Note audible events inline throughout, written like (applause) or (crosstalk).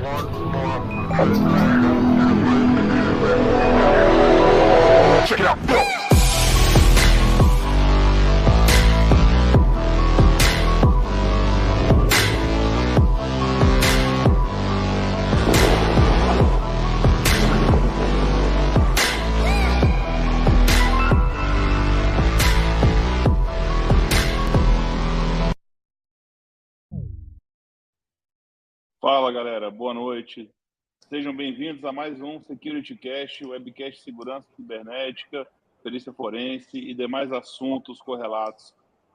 Check it out. Noite. Sejam bem-vindos a mais um Security Cast, webcast segurança cibernética, perícia forense e demais assuntos correlatos.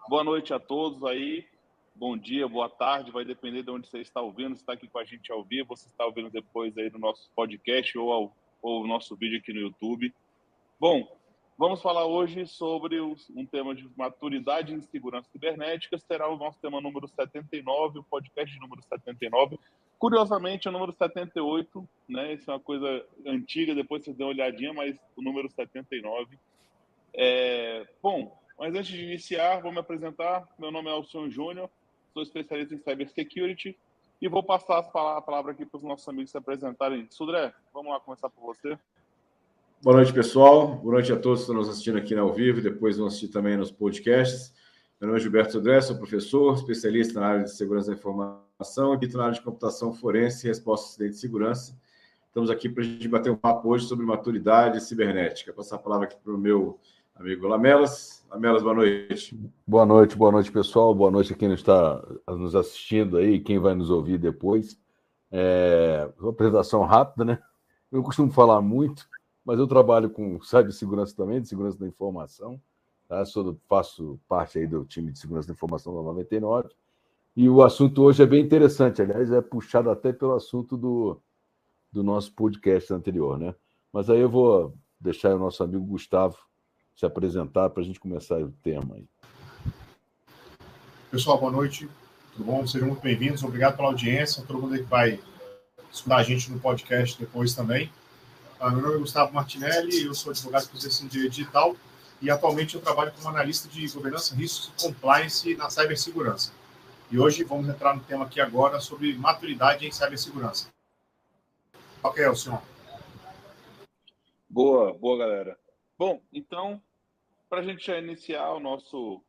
Boa noite a todos aí. Bom dia, boa tarde, vai depender de onde você está ouvindo, se está aqui com a gente ao vivo, se está ouvindo depois aí no nosso podcast ou, ao, ou o nosso vídeo aqui no YouTube. Bom, vamos falar hoje sobre um tema de maturidade em segurança cibernética, será o nosso tema número 79, o podcast número 79, Curiosamente, é o número 78, né? Isso é uma coisa antiga, depois vocês dêem uma olhadinha, mas o número 79. É... Bom, mas antes de iniciar, vou me apresentar. Meu nome é Alcion Júnior, sou especialista em Cybersecurity e vou passar a palavra aqui para os nossos amigos se apresentarem. Sudré, vamos lá começar por você. Boa noite, pessoal. Boa noite a todos que estão nos assistindo aqui ao vivo e depois vão assistir também nos podcasts. Meu nome é Gilberto Sudré, sou professor, especialista na área de segurança da informação e na área de computação forense e resposta a acidente de segurança. Estamos aqui para a gente bater um papo hoje sobre maturidade cibernética. Vou passar a palavra aqui para o meu amigo Lamelas. Lamelas, boa noite. Boa noite, boa noite, pessoal. Boa noite a quem está nos assistindo aí, quem vai nos ouvir depois. É uma apresentação rápida, né? Eu costumo falar muito, mas eu trabalho com cibersegurança também, de segurança da informação. Tá? Sou, faço parte aí do time de segurança da informação da 99 e o assunto hoje é bem interessante, aliás, é puxado até pelo assunto do, do nosso podcast anterior, né? Mas aí eu vou deixar o nosso amigo Gustavo se apresentar para a gente começar o tema aí. Pessoal, boa noite. Tudo bom? Sejam muito bem-vindos. Obrigado pela audiência. Todo mundo que vai escutar a gente no podcast depois também. Ah, meu nome é Gustavo Martinelli, eu sou advogado especialista em direito digital e atualmente eu trabalho como analista de governança, riscos e compliance na cibersegurança. E hoje vamos entrar no tema aqui agora sobre maturidade em cibersegurança. Ok, o senhor. Boa, boa, galera. Bom, então, para a gente já iniciar o nosso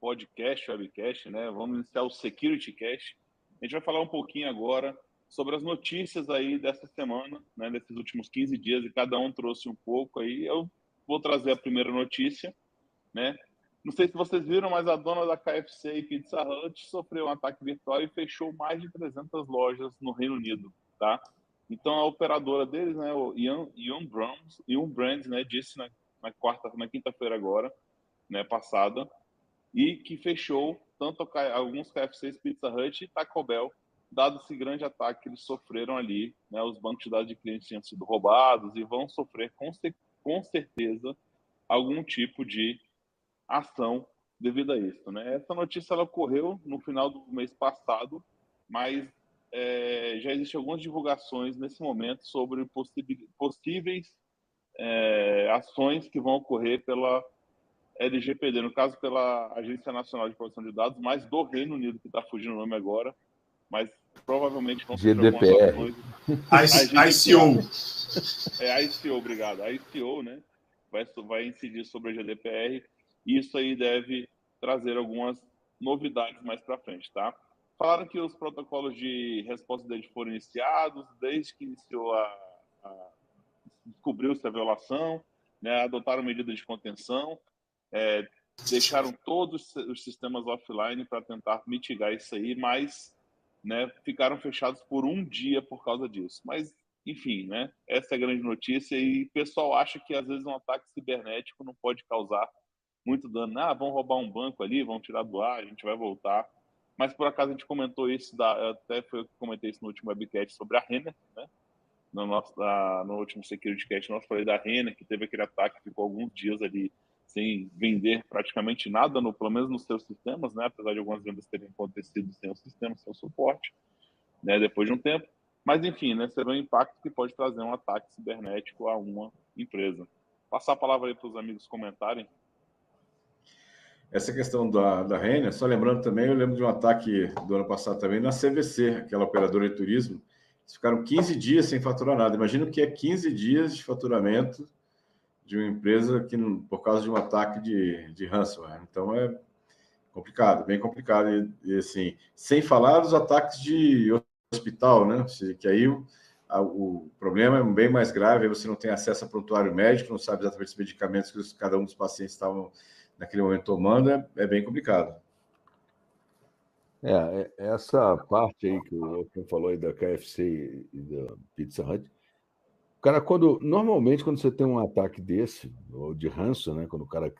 podcast, webcast, né? Vamos iniciar o Security Cast. A gente vai falar um pouquinho agora sobre as notícias aí dessa semana, né? Desses últimos 15 dias, e cada um trouxe um pouco aí. Eu vou trazer a primeira notícia, né? Não sei se vocês viram, mas a dona da KFC e Pizza Hut sofreu um ataque virtual e fechou mais de 300 lojas no Reino Unido, tá? Então a operadora deles, né, o Ian, Ian Brands, Ian Brands, né, disse na, na quarta, na quinta-feira agora, né, passada, e que fechou tanto alguns KFCs, Pizza Hut e Taco Bell, dado esse grande ataque que eles sofreram ali, né, os bancos de dados de clientes tinham sido roubados e vão sofrer com, com certeza algum tipo de ação devido a isso. Né? Essa notícia ela ocorreu no final do mês passado, mas é, já existem algumas divulgações nesse momento sobre possíveis é, ações que vão ocorrer pela LGPD, no caso pela Agência Nacional de Proteção de Dados, mas do Reino Unido, que está fugindo o nome agora, mas provavelmente vão ser GDPR. ações. ICO. É, ICO, obrigado. ICO, né? Vai, vai incidir sobre a GDPR isso aí deve trazer algumas novidades mais para frente, tá? Falaram que os protocolos de resposta deles foram iniciados desde que iniciou a, a descobriu-se a violação, né, adotaram medidas de contenção, é, deixaram todos os sistemas offline para tentar mitigar isso aí, mas né, ficaram fechados por um dia por causa disso. Mas, enfim, né, essa é a grande notícia e o pessoal acha que às vezes um ataque cibernético não pode causar muito dano. Ah, vão roubar um banco ali, vão tirar do ar, a gente vai voltar. Mas por acaso a gente comentou isso, da, até foi eu que comentei isso no último webcast sobre a Renner, né? No, nosso, da, no último Security Cast, nós falei da Renner, que teve aquele ataque, ficou alguns dias ali sem vender praticamente nada, no, pelo menos nos seus sistemas, né? Apesar de algumas vendas terem acontecido sem o sistema, sem o suporte, né? Depois de um tempo. Mas, enfim, né? Será um impacto que pode trazer um ataque cibernético a uma empresa. Passar a palavra aí para os amigos comentarem essa questão da, da Renner, só lembrando também, eu lembro de um ataque do ano passado também na CVC, aquela operadora de turismo, ficaram 15 dias sem faturar nada. Imagina o que é 15 dias de faturamento de uma empresa que, por causa de um ataque de, de ransomware. Então é complicado, bem complicado. E, e assim, sem falar dos ataques de hospital, né? Que aí o, a, o problema é bem mais grave, você não tem acesso a prontuário médico, não sabe exatamente os medicamentos que cada um dos pacientes estavam naquele momento tomando, é, é bem complicado. É, é, essa parte aí que o Wolfgang falou aí da KFC e da Pizza Hut, cara, quando normalmente quando você tem um ataque desse, ou de ranço, né, quando o cara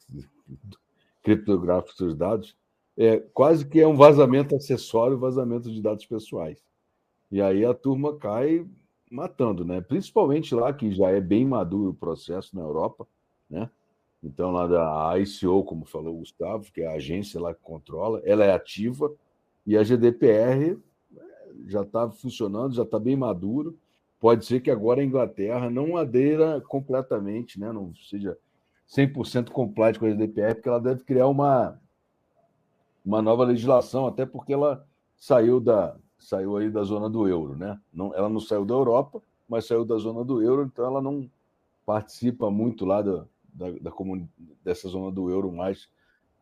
(laughs) criptografa os seus dados, é quase que é um vazamento acessório, vazamento de dados pessoais. E aí a turma cai matando, né? Principalmente lá que já é bem maduro o processo na Europa, né? Então lá da ICO, como falou o Gustavo, que é a agência lá que controla, ela é ativa, e a GDPR eh, já está funcionando, já está bem maduro. Pode ser que agora a Inglaterra não adeira completamente, né? não seja 100% compliant com a GDPR, porque ela deve criar uma, uma nova legislação, até porque ela saiu da saiu aí da zona do euro, né? Não, ela não saiu da Europa, mas saiu da zona do euro, então ela não participa muito lá da, da, da dessa zona do euro mais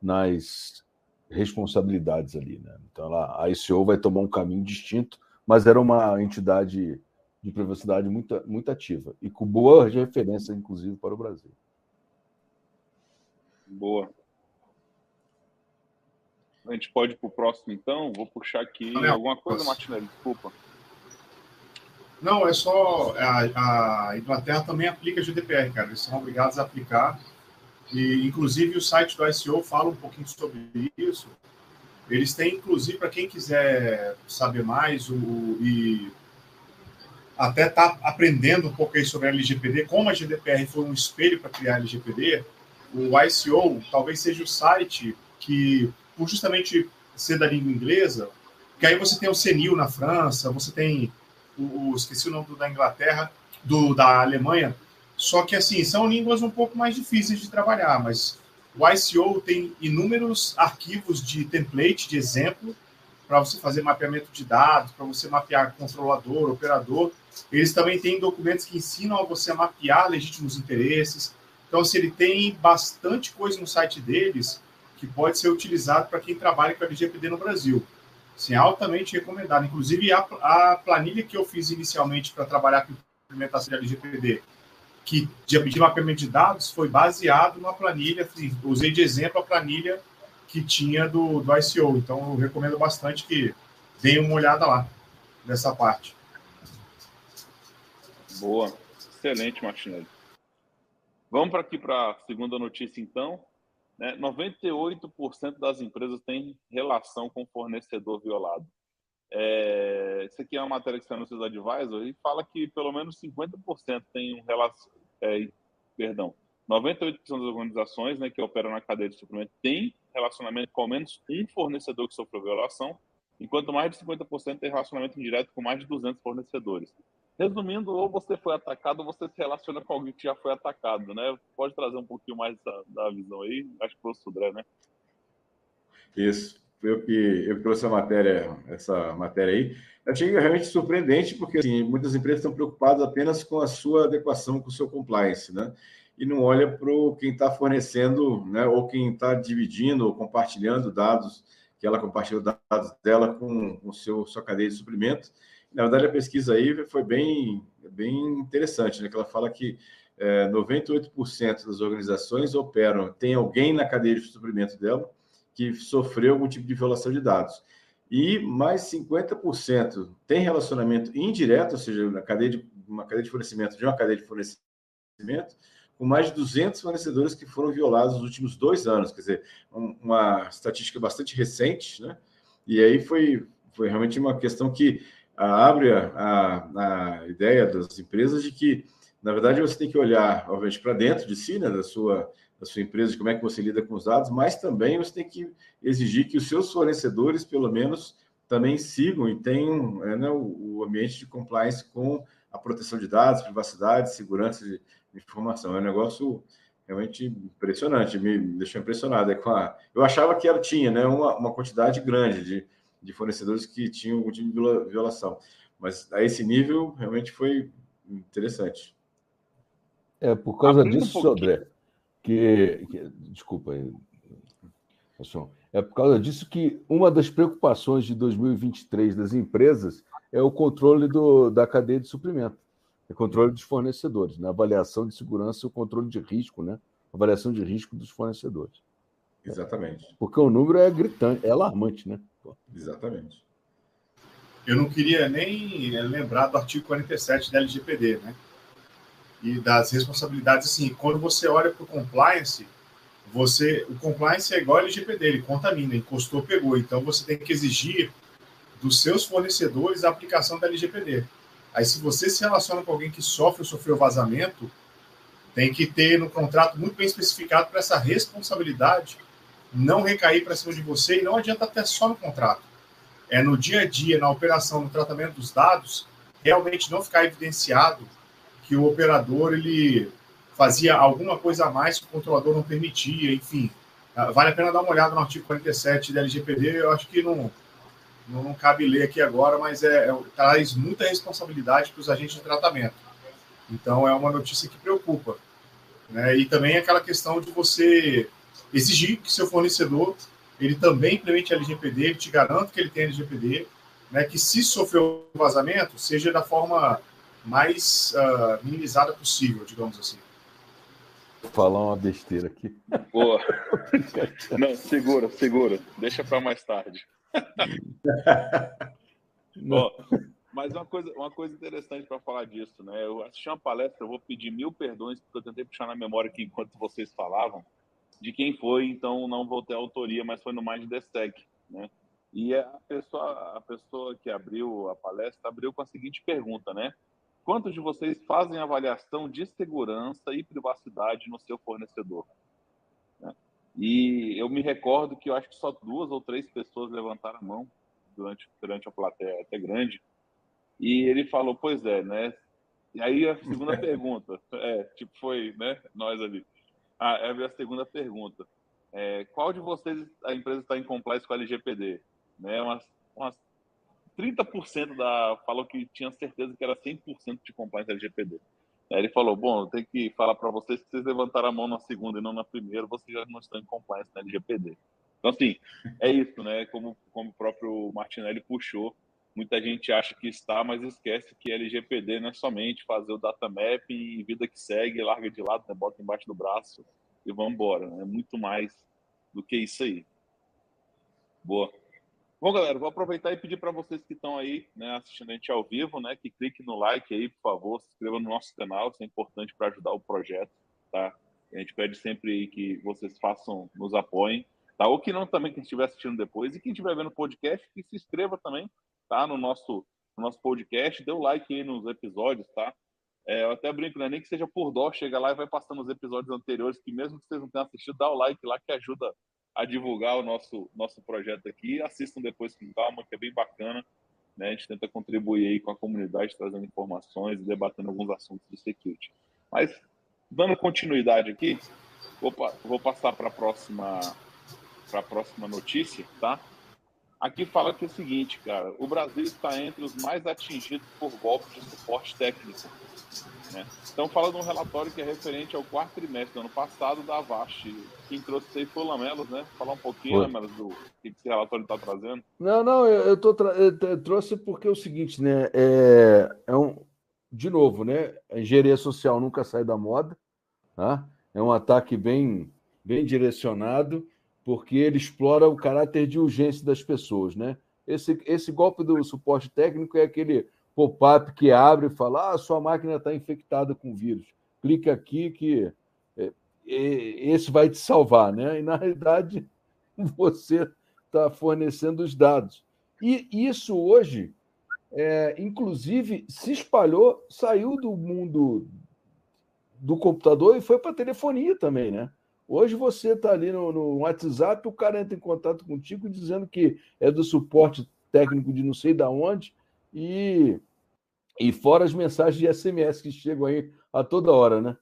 nas responsabilidades ali, né? Então ela, a ICO vai tomar um caminho distinto, mas era uma entidade de privacidade muito, muito ativa e com boa referência, inclusive, para o Brasil. Boa. A gente pode ir para o próximo, então? Vou puxar aqui Não, alguma coisa, Martinelli, desculpa. Não, é só. A, a Inglaterra também aplica GDPR, cara. Eles são obrigados a aplicar e, inclusive, o site do ICO fala um pouquinho sobre isso. Eles têm, inclusive, para quem quiser saber mais o, e até tá aprendendo um pouco aí sobre a LGPD, como a GDPR foi um espelho para criar a LGPD, o ICO talvez seja o site que, por justamente ser da língua inglesa, que aí você tem o CENIL na França, você tem o, o esqueci o nome do, da Inglaterra, do da Alemanha, só que, assim, são línguas um pouco mais difíceis de trabalhar, mas o ICO tem inúmeros arquivos de template, de exemplo, para você fazer mapeamento de dados, para você mapear controlador, operador. Eles também têm documentos que ensinam a você a mapear legítimos interesses. Então, se ele tem bastante coisa no site deles que pode ser utilizado para quem trabalha com a LGPD no Brasil. Sim, altamente recomendado. Inclusive, a, a planilha que eu fiz inicialmente para trabalhar com implementação da LGPD que de, de mapeamento de dados foi baseado numa planilha, assim, usei de exemplo a planilha que tinha do, do ICO. Então, eu recomendo bastante que deem uma olhada lá nessa parte. Boa, excelente, Martinelli. Vamos para aqui para a segunda notícia, então. Né? 98% das empresas têm relação com o fornecedor violado. É, isso aqui é uma matéria que está no seus advisor e fala que pelo menos 50% tem um relação, é, perdão, 98% das organizações né, que operam na cadeia de suprimento têm relacionamento com ao menos um fornecedor que sofreu violação, enquanto mais de 50% tem relacionamento indireto com mais de 200 fornecedores. Resumindo, ou você foi atacado ou você se relaciona com alguém que já foi atacado, né? Pode trazer um pouquinho mais da, da visão aí? Acho que o Sudré, né? Isso eu que eu trouxe a matéria, essa matéria aí. Eu achei realmente surpreendente, porque assim, muitas empresas estão preocupadas apenas com a sua adequação com o seu compliance, né? E não olha para quem está fornecendo, né? Ou quem está dividindo ou compartilhando dados, que ela compartilhou dados dela com o seu sua cadeia de suprimento. Na verdade, a pesquisa aí foi bem, bem interessante, né? Que ela fala que é, 98% das organizações operam, tem alguém na cadeia de suprimento dela que sofreu algum tipo de violação de dados. E mais 50% tem relacionamento indireto, ou seja, na cadeia de, uma cadeia de fornecimento de uma cadeia de fornecimento, com mais de 200 fornecedores que foram violados nos últimos dois anos. Quer dizer, uma estatística bastante recente, né? E aí foi, foi realmente uma questão que abre a, a, a ideia das empresas de que, na verdade, você tem que olhar, obviamente, para dentro de si, né, da sua da sua empresa, de como é que você lida com os dados, mas também você tem que exigir que os seus fornecedores, pelo menos, também sigam e tenham é, né, o, ambiente de compliance com a proteção de dados, privacidade, segurança de, de informação. É um negócio realmente impressionante, me deixou impressionado. É com a, eu achava que ela tinha né, uma, uma quantidade grande de, de fornecedores que tinham algum tipo de violação. Mas a esse nível realmente foi interessante. É por causa disso, um André, que, que desculpa aí, é por causa disso que uma das preocupações de 2023 das empresas é o controle do, da cadeia de suprimento, é o controle dos fornecedores, na né? avaliação de segurança e o controle de risco, né? avaliação de risco dos fornecedores. Exatamente. Porque o número é gritante, é alarmante, né? Exatamente. Eu não queria nem lembrar do artigo 47 da LGPD, né? E das responsabilidades, assim, quando você olha para o compliance, você, o compliance é igual ao LGPD, ele contamina, encostou, pegou. Então você tem que exigir dos seus fornecedores a aplicação da LGPD. Aí, se você se relaciona com alguém que sofre ou sofreu vazamento, tem que ter no contrato muito bem especificado para essa responsabilidade não recair para cima de você e não adianta até só no contrato. É no dia a dia, na operação, no tratamento dos dados, realmente não ficar evidenciado que o operador ele fazia alguma coisa a mais que o controlador não permitia, enfim. Ah, vale a pena dar uma olhada no artigo 47 da LGPD, eu acho que não, não, não cabe ler aqui agora, mas é, é, traz muita responsabilidade para os agentes de tratamento. Então, é uma notícia que preocupa. Né? E também aquela questão de você exigir que seu fornecedor ele também implemente LGPD, ele te garanta que ele tem LGPD, né, que se sofreu um vazamento, seja da forma mais uh, minimizada possível, digamos assim. Vou falar uma besteira aqui. Boa. (laughs) Não, segura, segura. Deixa para mais tarde. (laughs) Ó, mas uma coisa, uma coisa interessante para falar disso, né? Eu assisti uma palestra, eu vou pedir mil perdões, porque eu tentei puxar na memória aqui enquanto vocês falavam, de quem foi, então não vou ter autoria, mas foi no Mind the Stack, né? E a pessoa, a pessoa que abriu a palestra abriu com a seguinte pergunta, né? Quantos de vocês fazem avaliação de segurança e privacidade no seu fornecedor? Né? E eu me recordo que eu acho que só duas ou três pessoas levantaram a mão durante, durante a plateia até grande. E ele falou, pois é, né? E aí a segunda (laughs) pergunta, é, tipo, foi, né, nós ali. Ah, é a segunda pergunta. É, qual de vocês a empresa está em compliance com a LGPD? Né, umas, umas 30% da falou que tinha certeza que era 100% de compliance LGPD. Aí ele falou: Bom, eu tenho que falar para vocês que vocês levantaram a mão na segunda e não na primeira, vocês já não estão em compliance na LGPD. Então, assim, é isso, né? Como, como o próprio Martinelli puxou, muita gente acha que está, mas esquece que LGPD não é somente fazer o data map e vida que segue, larga de lado, né, bota embaixo do braço e vamos embora. É muito mais do que isso aí. Boa. Bom, galera, vou aproveitar e pedir para vocês que estão aí né, assistindo a gente ao vivo, né, que cliquem no like aí, por favor, se inscreva no nosso canal, isso é importante para ajudar o projeto, tá? A gente pede sempre que vocês façam, nos apoiem, tá? Ou que não também, quem estiver assistindo depois, e quem estiver vendo o podcast, que se inscreva também, tá? No nosso, no nosso podcast, dê o um like aí nos episódios, tá? É, eu até brinco, né? Nem que seja por dó, chega lá e vai passando os episódios anteriores, que mesmo que vocês não tenham assistido, dá o like lá que ajuda a divulgar o nosso, nosso projeto aqui. Assistam depois com calma, que é bem bacana. Né? A gente tenta contribuir aí com a comunidade, trazendo informações e debatendo alguns assuntos de security. Mas, dando continuidade aqui, vou, vou passar para a próxima, próxima notícia, tá? Aqui fala que é o seguinte, cara, o Brasil está entre os mais atingidos por golpes de suporte técnico. Né? Então fala de um relatório que é referente ao quarto trimestre do ano passado da Avast. Quem trouxe isso aí foi o Lamelos, né? Falar um pouquinho, Lamelos, do que esse relatório está trazendo. Não, não, eu, eu, tô tra... eu trouxe porque é o seguinte, né? É, é um... De novo, né? A engenharia social nunca sai da moda, tá? É um ataque bem, bem direcionado porque ele explora o caráter de urgência das pessoas, né? Esse, esse golpe do suporte técnico é aquele pop-up que abre e fala: ah, sua máquina está infectada com vírus. Clica aqui que é, esse vai te salvar, né? E na realidade (laughs) você está fornecendo os dados. E isso hoje, é, inclusive, se espalhou, saiu do mundo do computador e foi para a telefonia também, né? Hoje você está ali no, no, WhatsApp, o cara entra em contato contigo dizendo que é do suporte técnico de não sei da onde, e, e fora as mensagens de SMS que chegam aí a toda hora, né?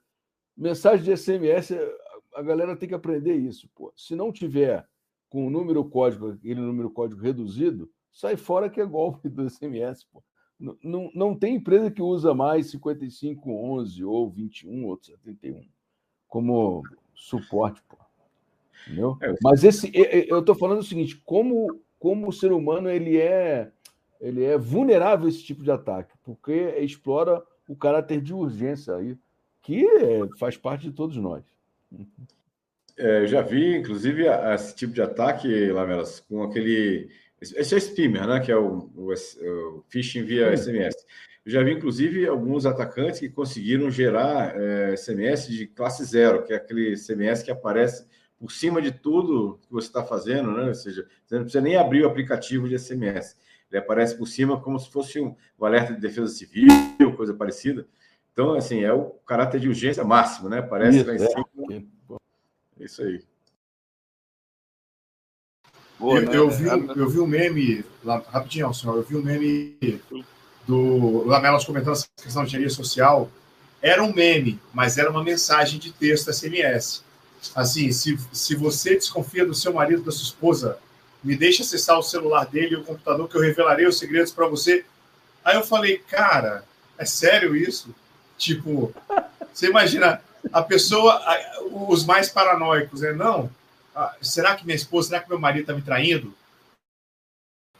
Mensagem de SMS, a galera tem que aprender isso, pô. Se não tiver com o número código, aquele número código reduzido, sai fora que é golpe do SMS, pô. Não, não tem empresa que usa mais 5511 ou 21 ou 71 como suporte, pô. Entendeu? É, Mas esse, eu estou falando o seguinte: como, como o ser humano ele é, ele é vulnerável a esse tipo de ataque, porque explora o caráter de urgência aí, que faz parte de todos nós. É, eu já vi, inclusive, esse tipo de ataque, Lamelas, com aquele. Esse é o Spimmer, né? Que é o, o, o phishing via SMS. Já vi, inclusive, alguns atacantes que conseguiram gerar é, SMS de classe zero, que é aquele SMS que aparece por cima de tudo que você está fazendo, né? Ou seja, você não precisa nem abrir o aplicativo de SMS. Ele aparece por cima como se fosse um, um alerta de defesa civil, coisa parecida. Então, assim, é o caráter de urgência máximo, né? Aparece Isso, lá em é. cima. É isso aí. Boa, eu, né? eu, vi, eu vi um meme, lá, rapidinho, senhor, eu vi um meme do Lamelas comentando essa questão de engenharia social. Era um meme, mas era uma mensagem de texto SMS. Assim, se, se você desconfia do seu marido, da sua esposa, me deixe acessar o celular dele e o computador que eu revelarei os segredos para você. Aí eu falei, cara, é sério isso? Tipo, você imagina a pessoa, os mais paranoicos, né? Não, ah, será que minha esposa, será que meu marido está me traindo?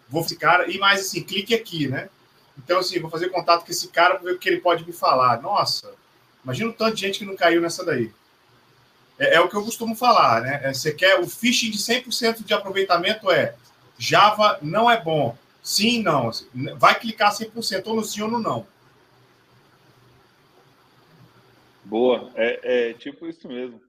Vou cara, e mais assim, clique aqui, né? Então, assim, vou fazer contato com esse cara para ver o que ele pode me falar. Nossa, imagina o tanto de gente que não caiu nessa daí. É, é o que eu costumo falar, né? É, você quer o phishing de 100% de aproveitamento é Java não é bom. Sim, não. Vai clicar 100% ou no sim ou no não. Boa, é, é tipo isso mesmo.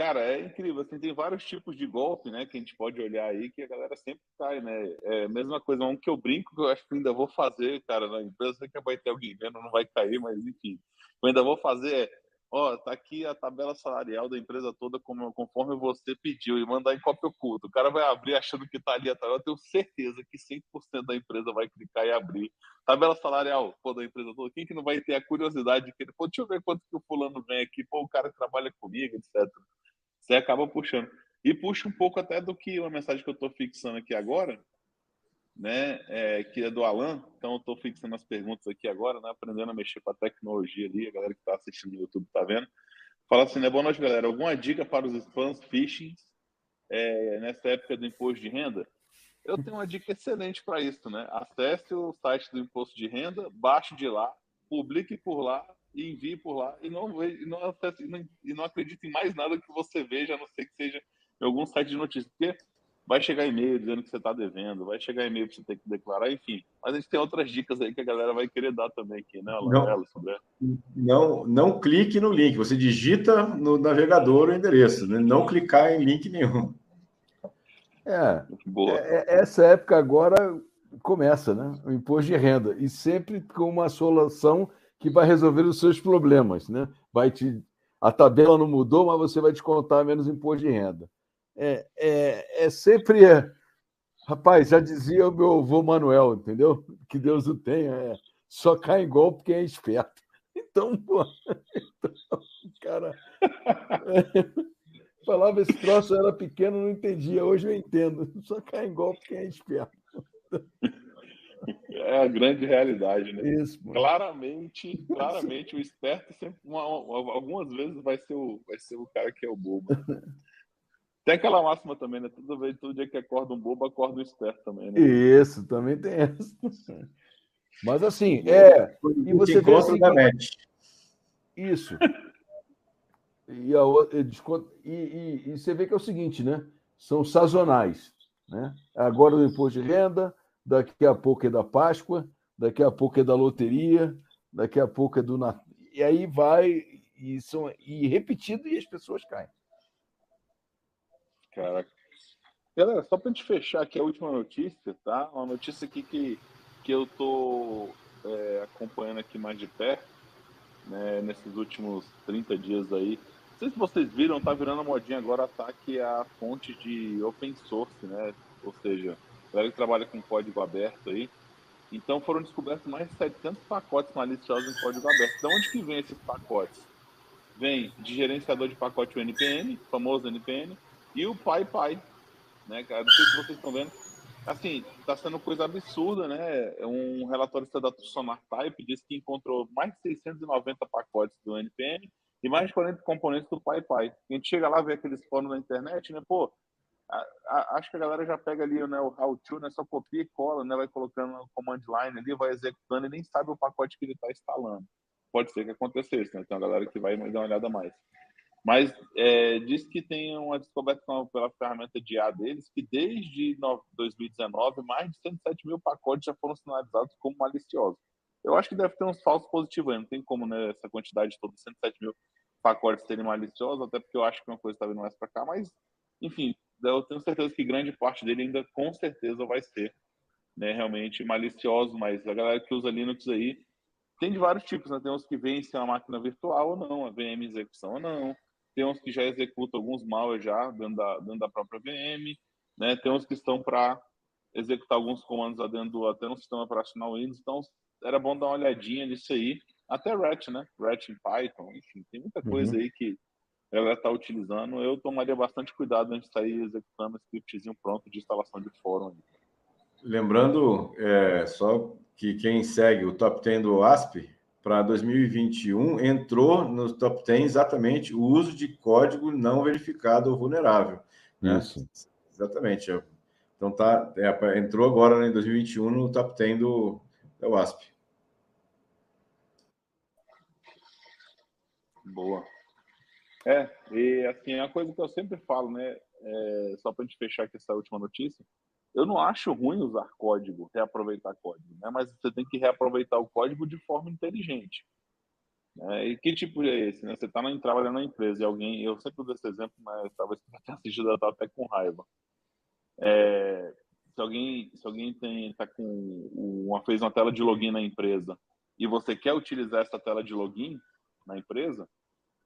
Cara, é incrível. Assim, tem vários tipos de golpe, né? Que a gente pode olhar aí que a galera sempre cai, né? É a mesma coisa, um que eu brinco que eu acho que ainda vou fazer, cara, na empresa. Que vai ter alguém vendo, não vai cair, mas enfim. Eu ainda vou fazer é ó, tá aqui a tabela salarial da empresa toda como, conforme você pediu e mandar em cópia oculta. O cara vai abrir achando que tá ali atrás. Eu tenho certeza que 100% da empresa vai clicar e abrir. Tabela salarial pô, da empresa toda. Quem que não vai ter a curiosidade de querer, pô, deixa eu ver quanto que o fulano vem aqui, pô, o cara trabalha comigo, etc. Você acaba puxando. E puxa um pouco até do que uma mensagem que eu estou fixando aqui agora, né, é, que é do Alan. Então, eu estou fixando as perguntas aqui agora, né, aprendendo a mexer com a tecnologia ali. A galera que está assistindo no YouTube está vendo. Fala assim, né, boa noite, galera. Alguma dica para os spams phishing é, nessa época do imposto de renda? Eu tenho uma dica excelente para isso, né? Acesse o site do imposto de renda, baixe de lá, publique por lá e envie por lá e não, e não, acesse, e não, e não acredite em mais nada que você veja, a não ser que seja em algum site de notícias. Porque vai chegar e-mail dizendo que você está devendo, vai chegar e-mail que você tem que declarar, enfim. Mas a gente tem outras dicas aí que a galera vai querer dar também aqui, né, não, não, não clique no link, você digita no navegador o endereço, né? não clicar em link nenhum. É, Boa. É, é, essa época agora começa, né? O imposto de renda, e sempre com uma solução que vai resolver os seus problemas, né? Vai te a tabela não mudou, mas você vai descontar menos imposto de renda é, é, é sempre. É, rapaz, já dizia o meu avô Manuel, entendeu? Que Deus o tenha. É, só cai em golpe quem é esperto. (laughs) Então, pô, então, cara. É, falava esse troço, eu era pequeno, não entendia. Hoje eu entendo. Só cai em golpe quem é esperto. É a grande realidade, né? Isso, claramente, (laughs) claramente, o esperto sempre, uma, algumas vezes vai ser, o, vai ser o cara que é o bobo. (laughs) Tem aquela máxima também, né? Toda vez, todo dia que acorda um bobo, acorda um esperto também, né? Isso, também tem essa. Mas assim, é. E você vê assim, Isso. E, a, e, e, e, você vê que é o seguinte, né? São sazonais. Né? Agora o imposto de renda, daqui a pouco é da Páscoa, daqui a pouco é da loteria, daqui a pouco é do Natal. E aí vai, e, são, e repetido, e as pessoas caem. Caraca. Galera, só pra gente fechar aqui a última notícia, tá? Uma notícia aqui que, que eu tô é, acompanhando aqui mais de perto, né, nesses últimos 30 dias aí. Não sei se vocês viram, tá virando modinha agora ataque a fonte de open source, né? Ou seja, galera que trabalha com código aberto aí. Então foram descobertos mais de 700 pacotes maliciosos em código aberto. De onde que vem esses pacotes? Vem de gerenciador de pacote NPM, famoso NPM, e o Pai, né, cara? Não sei se vocês estão vendo. assim, está sendo coisa absurda, né? É um relatório da Sonar Type que encontrou mais de 690 pacotes do NPM e mais de 40 componentes do PyPy. A gente chega lá, vê aqueles fóruns na internet, né? Pô, a, a, acho que a galera já pega ali né, o how to, né? Só copia e cola, né? Vai colocando no command line ali, vai executando e nem sabe o pacote que ele está instalando. Pode ser que acontecesse, né? Tem uma galera que vai dar uma olhada mais. Mas é, diz que tem uma descoberta pela ferramenta de A deles, que desde 2019, mais de 107 mil pacotes já foram sinalizados como maliciosos. Eu acho que deve ter uns falsos positivos aí, não tem como né, essa quantidade toda, 107 mil pacotes serem maliciosos, até porque eu acho que uma coisa está vindo mais para cá, mas, enfim, eu tenho certeza que grande parte dele ainda com certeza vai ser né, realmente malicioso, mas a galera que usa Linux aí tem de vários tipos, né? tem uns que vencem a máquina virtual ou não, a VM execução ou não, tem uns que já executam alguns malware já dentro da, dentro da própria VM, né? Tem uns que estão para executar alguns comandos lá dentro do, até no sistema operacional Windows, então era bom dar uma olhadinha nisso aí. Até RET, né? RET em Python, enfim, tem muita coisa uhum. aí que a galera está utilizando. Eu tomaria bastante cuidado antes de sair executando um scriptzinho pronto de instalação de fórum. Lembrando, é, só que quem segue o top 10 do ASP para 2021 entrou no top 10 exatamente o uso de código não verificado ou vulnerável. Né? Isso. Exatamente. Então tá, é, entrou agora né, em 2021 no top 10 do, da WASP. Boa. É, e assim, é uma coisa que eu sempre falo, né? É, só para a gente fechar aqui essa última notícia, eu não acho ruim usar código, reaproveitar código, né? mas você tem que reaproveitar o código de forma inteligente. Né? E que tipo é esse? Né? Você está trabalhando na empresa e alguém, eu sempre uso esse exemplo, mas tenha assistido, eu até com raiva. É, se alguém, se alguém tem, tá com uma, fez uma tela de login na empresa e você quer utilizar essa tela de login na empresa,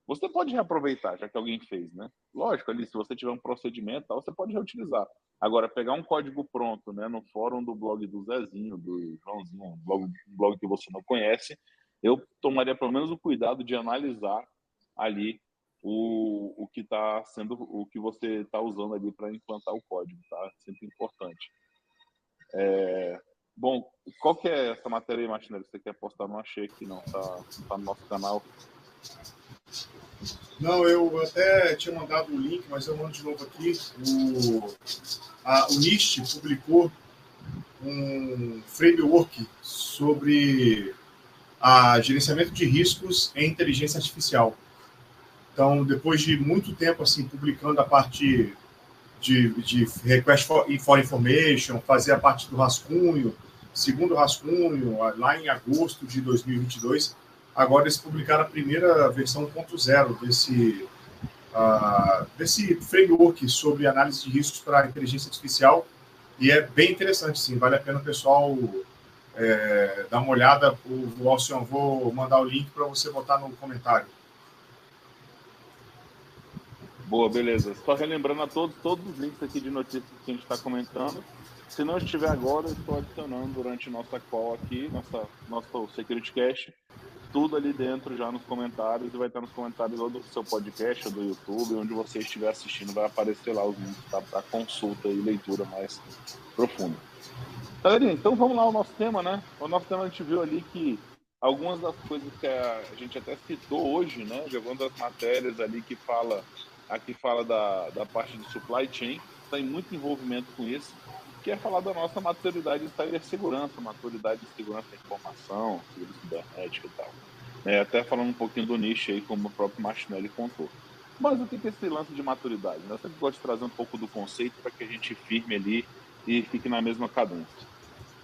você pode reaproveitar, já que alguém fez, né? Lógico, ali, se você tiver um procedimento, tal, você pode reutilizar. Agora, pegar um código pronto, né, no fórum do blog do Zezinho, do Joãozinho, um blog, um blog que você não conhece, eu tomaria pelo menos o cuidado de analisar ali o, o que está sendo, o que você está usando ali para implantar o código, tá? Sempre importante. É, bom, qual que é essa matéria aí, Martinelli? Você quer postar? Não achei aqui, não. Tá, tá no nosso canal. Não, eu até tinha mandado o link, mas eu mando de novo aqui. O, a, o NIST publicou um framework sobre a gerenciamento de riscos em inteligência artificial. Então, depois de muito tempo assim publicando a parte de, de request for, for information, fazer a parte do rascunho, segundo rascunho, lá em agosto de 2022, Agora eles publicaram a primeira versão 1.0 desse, uh, desse framework sobre análise de riscos para inteligência artificial e é bem interessante, sim. Vale a pena o pessoal é, dar uma olhada. O Alcion, vou mandar o link para você botar no comentário. Boa, beleza. Só relembrando a todos, todos os links aqui de notícias que a gente está comentando. Se não estiver agora, eu estou adicionando durante nossa call aqui, nossa, nosso Security Cache, tudo ali dentro já nos comentários e vai estar nos comentários do seu podcast ou do YouTube, onde você estiver assistindo, vai aparecer lá os links tá, para consulta e leitura mais profunda. Galerinha, então vamos lá ao nosso tema, né? O nosso tema a gente viu ali que algumas das coisas que a, gente até citou hoje, né? De algumas matérias ali que fala, aqui fala da, da parte de supply chain, tem muito envolvimento com isso que é falar da nossa maturidade de cibersegurança, maturidade de segurança da informação, segurança cibernética e tal. É, até falando um pouquinho do nicho aí, como o próprio Martinelli contou. Mas o que é esse lance de maturidade? Eu sempre gosto de trazer um pouco do conceito para que a gente firme ali e fique na mesma cadência.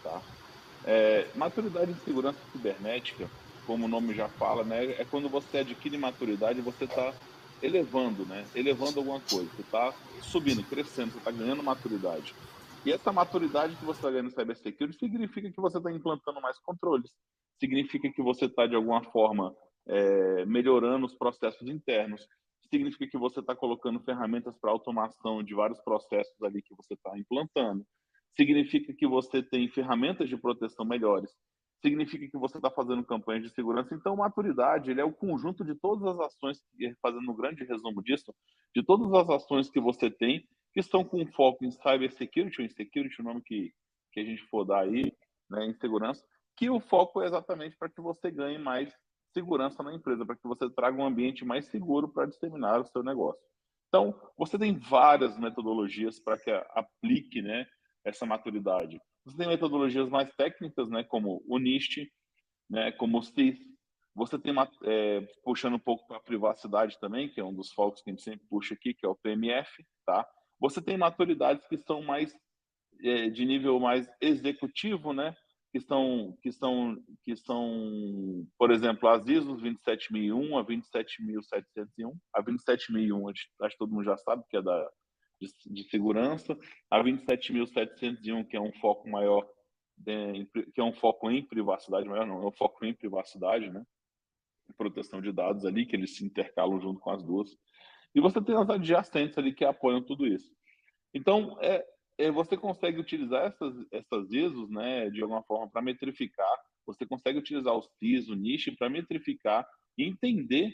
Tá? É, maturidade de segurança cibernética, como o nome já fala, né, é quando você adquire maturidade você está elevando, né, elevando alguma coisa, você está subindo, crescendo, você está ganhando maturidade. E essa maturidade que você está ganhando em cybersecurity significa que você está implantando mais controles, significa que você está, de alguma forma, é, melhorando os processos internos, significa que você está colocando ferramentas para automação de vários processos ali que você está implantando, significa que você tem ferramentas de proteção melhores, significa que você está fazendo campanhas de segurança. Então, maturidade ele é o conjunto de todas as ações, fazendo um grande resumo disso, de todas as ações que você tem que estão com foco em cyber security ou em security, o nome que, que a gente for dar aí, né, em segurança, que o foco é exatamente para que você ganhe mais segurança na empresa, para que você traga um ambiente mais seguro para disseminar o seu negócio. Então, você tem várias metodologias para que aplique né, essa maturidade. Você tem metodologias mais técnicas, né, como o NIST, né, como o CIS. Você tem, uma, é, puxando um pouco para a privacidade também, que é um dos focos que a gente sempre puxa aqui, que é o PMF. Tá? Você tem maturidades que são mais é, de nível mais executivo, né? que estão, que são, que são, por exemplo, as ISOs 27001 a 27701. A 27001, acho que todo mundo já sabe que é da de, de segurança. A 27701, que é um foco maior, de, que é um foco em privacidade maior, não, é um foco em privacidade, né? Proteção de dados ali, que eles se intercalam junto com as duas. E você tem as adjacentes ali que apoiam tudo isso. Então, é, é, você consegue utilizar essas, essas ISOs, né, de alguma forma, para metrificar. Você consegue utilizar os CIS, o NIST, para metrificar e entender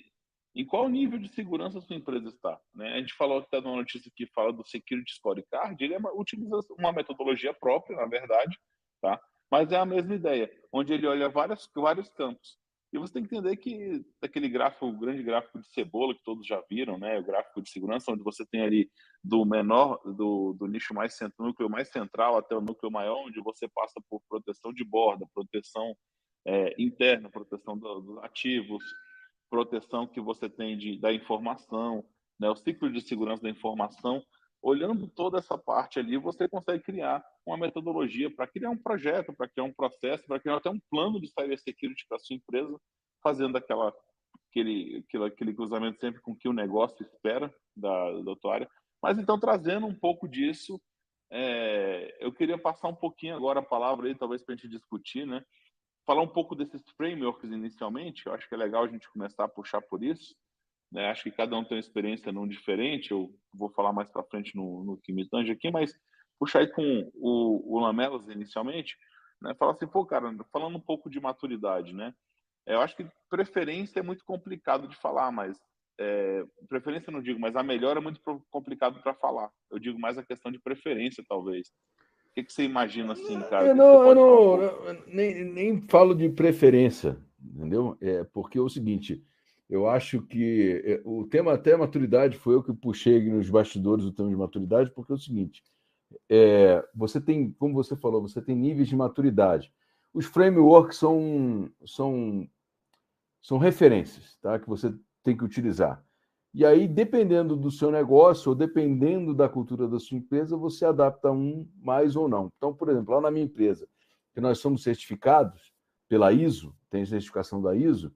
em qual nível de segurança sua empresa está. Né? A gente falou que está numa notícia que fala do Security Scorecard, ele é uma, utiliza uma metodologia própria, na verdade, tá? mas é a mesma ideia, onde ele olha várias, vários campos. E você tem que entender que aquele gráfico, o grande gráfico de cebola que todos já viram, né, o gráfico de segurança, onde você tem ali do menor, do, do nicho mais central, núcleo mais central até o núcleo maior, onde você passa por proteção de borda, proteção é, interna, proteção do, dos ativos, proteção que você tem de, da informação, né, o ciclo de segurança da informação. Olhando toda essa parte ali, você consegue criar uma metodologia para criar um projeto, para criar um processo, para criar até um plano de cybersecurity para sua empresa, fazendo aquela, aquele, aquele, aquele cruzamento sempre com o que o negócio espera da, da tua área. Mas então, trazendo um pouco disso, é, eu queria passar um pouquinho agora a palavra aí, talvez para a gente discutir, né? Falar um pouco desses frameworks inicialmente, eu acho que é legal a gente começar a puxar por isso. Né? Acho que cada um tem uma experiência não diferente, eu vou falar mais para frente no, no que me tange aqui, mas puxar aí com o, o Lamelas inicialmente, né? Falar assim, pô, cara, falando um pouco de maturidade, né? Eu acho que preferência é muito complicado de falar, mas é, preferência não digo, mas a melhor é muito complicado para falar. Eu digo mais a questão de preferência, talvez. O que, que você imagina assim, cara? Eu não, eu não, nem, nem falo de preferência, entendeu? É porque é o seguinte, eu acho que é, o tema até maturidade foi eu que puxei nos bastidores o tema de maturidade, porque é o seguinte, é, você tem, como você falou, você tem níveis de maturidade. Os frameworks são, são, são referências tá? que você tem que utilizar. E aí, dependendo do seu negócio, ou dependendo da cultura da sua empresa, você adapta um mais ou não. Então, por exemplo, lá na minha empresa, que nós somos certificados pela ISO, tem certificação da ISO,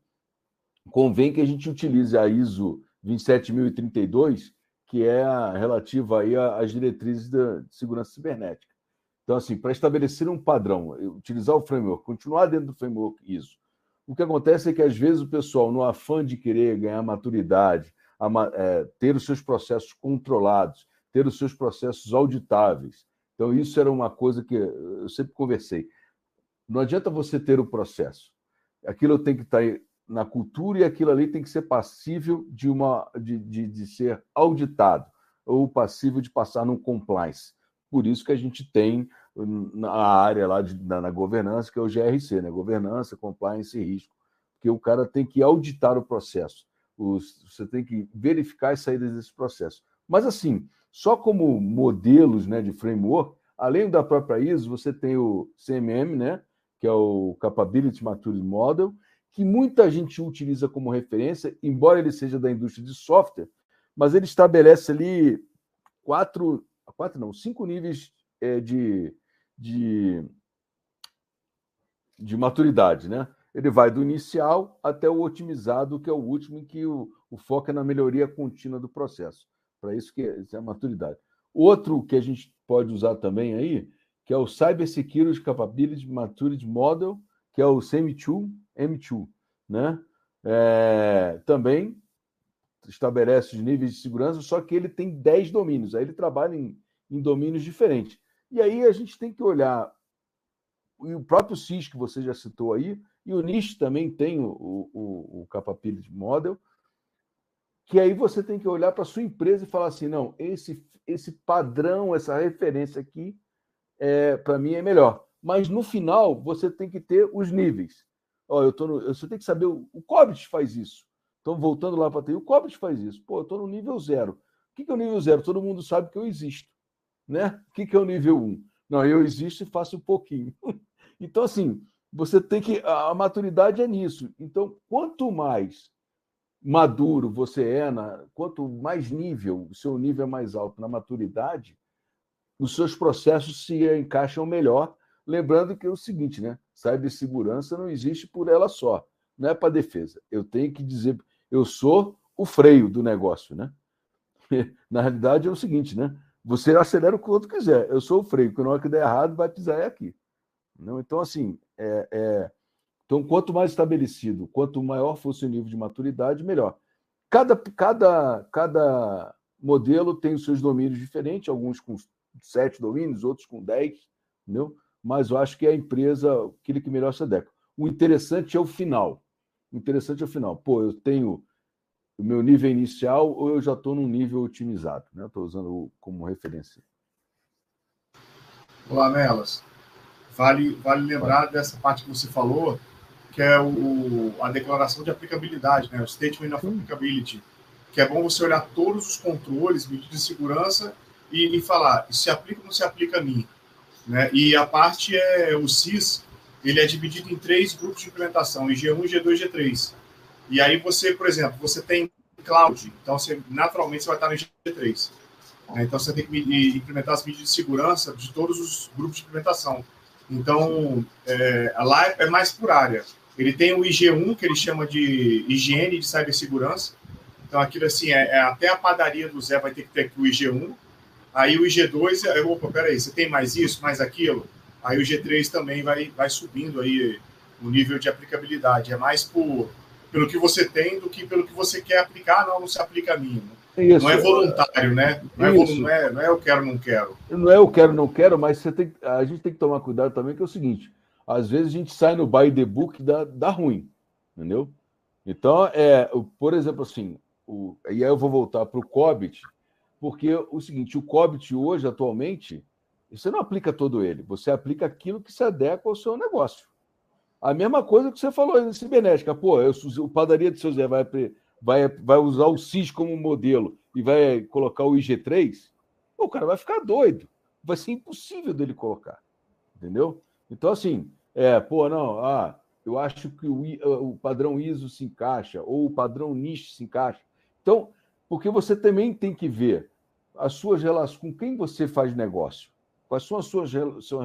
convém que a gente utilize a ISO 27032 que é a, relativa aí às diretrizes da, segurança cibernética. Então, assim, para estabelecer um padrão, utilizar o framework, continuar dentro do framework ISO, o que acontece é que, às vezes, o pessoal, no afã de querer ganhar maturidade, é, ter os seus processos controlados, ter os seus processos auditáveis. Então, isso era uma coisa que eu sempre conversei. Não adianta você ter o processo. Aquilo tem que estar tá na cultura e aquilo ali tem que ser passível de, uma, de, de, de ser auditado ou passível de passar num compliance. Por isso que a gente tem na área lá de, na, na, governança, que é o GRC, né? Governança, compliance e risco. Porque o cara tem que auditar o processo. Os, você tem que verificar as saídas desse processo. Mas assim, só como modelos né, de framework, além da própria ISO, você tem o CMM, né? Que é o Capability Maturity Model, que muita gente utiliza como referência, embora ele seja da indústria de software, mas ele estabelece ali quatro, quatro não, cinco níveis é, de, de, de maturidade, né? Ele vai do inicial até o otimizado, que é o último, em que o, o foco é na melhoria contínua do processo. Para isso que é, é a maturidade. Outro que a gente pode usar também aí, que é o Cyber Security Capability Maturity Model, que é o CM2, M2, né? É, também estabelece os níveis de segurança, só que ele tem 10 domínios, aí ele trabalha em, em domínios diferentes. E aí a gente tem que olhar e o próprio CIS que você já citou aí, e o NIST também tem o, o, o Model, que aí você tem que olhar para a sua empresa e falar assim, não, esse, esse padrão, essa referência aqui, é, para mim é melhor. Mas no final, você tem que ter os níveis. Ó, eu tô no, você tem que saber, o, o Cobit faz isso. Então, voltando lá para a TI, o Cobit faz isso. Pô, eu estou no nível zero. O que, que é o nível zero? Todo mundo sabe que eu existo. Né? O que, que é o nível um? Não, eu existo e faço um pouquinho. (laughs) então, assim, você tem que. A maturidade é nisso. Então, quanto mais maduro você é, na, quanto mais nível, o seu nível é mais alto na maturidade, os seus processos se encaixam melhor. Lembrando que é o seguinte, né? Cibersegurança não existe por ela só, não é para defesa. Eu tenho que dizer, eu sou o freio do negócio, né? (laughs) Na realidade é o seguinte, né? Você acelera o quanto quiser, eu sou o freio, que na hora que der errado vai pisar é aqui. Não? Então, assim, é, é, então, quanto mais estabelecido, quanto maior for o nível de maturidade, melhor. Cada, cada, cada modelo tem os seus domínios diferentes, alguns com sete domínios, outros com dez, entendeu? Mas eu acho que é a empresa, aquele que melhor se adequa. O interessante é o final. O interessante é o final. Pô, eu tenho o meu nível inicial ou eu já estou num nível otimizado, né? Estou usando como referência. Olá, Melas. Vale, vale lembrar vale. dessa parte que você falou, que é o, a declaração de aplicabilidade, né? o Statement of Applicability, que é bom você olhar todos os controles, medidas de segurança e, e falar, se aplica ou não se aplica a mim. Né? E a parte é, o CIS, ele é dividido em três grupos de implementação, G1, G2 e G3. E aí você, por exemplo, você tem cloud, então você, naturalmente você vai estar no G3. Né? Então você tem que implementar as medidas de segurança de todos os grupos de implementação. Então, é, lá é mais por área. Ele tem o IG1, que ele chama de higiene de cibersegurança. Então, aquilo assim, é, é, até a padaria do Zé vai ter que ter o IG1. Aí o IG2, é, opa, peraí, você tem mais isso, mais aquilo? Aí o G3 também vai, vai subindo aí o nível de aplicabilidade. É mais por, pelo que você tem do que pelo que você quer aplicar, não, não se aplica a mim. Né? Não é voluntário, né? Não é, não é, não é eu quero, não quero. Não é eu quero, não quero, mas você tem, a gente tem que tomar cuidado também, que é o seguinte: às vezes a gente sai no by the book da, da ruim, entendeu? Então, é, por exemplo, assim, o, e aí eu vou voltar para o COBIT, porque o seguinte, o COBIT hoje, atualmente, você não aplica todo ele, você aplica aquilo que se adequa ao seu negócio. A mesma coisa que você falou aí cibernética. Pô, eu, o padaria do seu Zé vai, vai, vai usar o CIS como modelo e vai colocar o IG3, pô, o cara vai ficar doido. Vai ser impossível dele colocar. Entendeu? Então, assim, é, pô, não, ah, eu acho que o, o padrão ISO se encaixa, ou o padrão NIST se encaixa. Então, porque você também tem que ver as suas relações, com quem você faz negócio, quais são as suas seu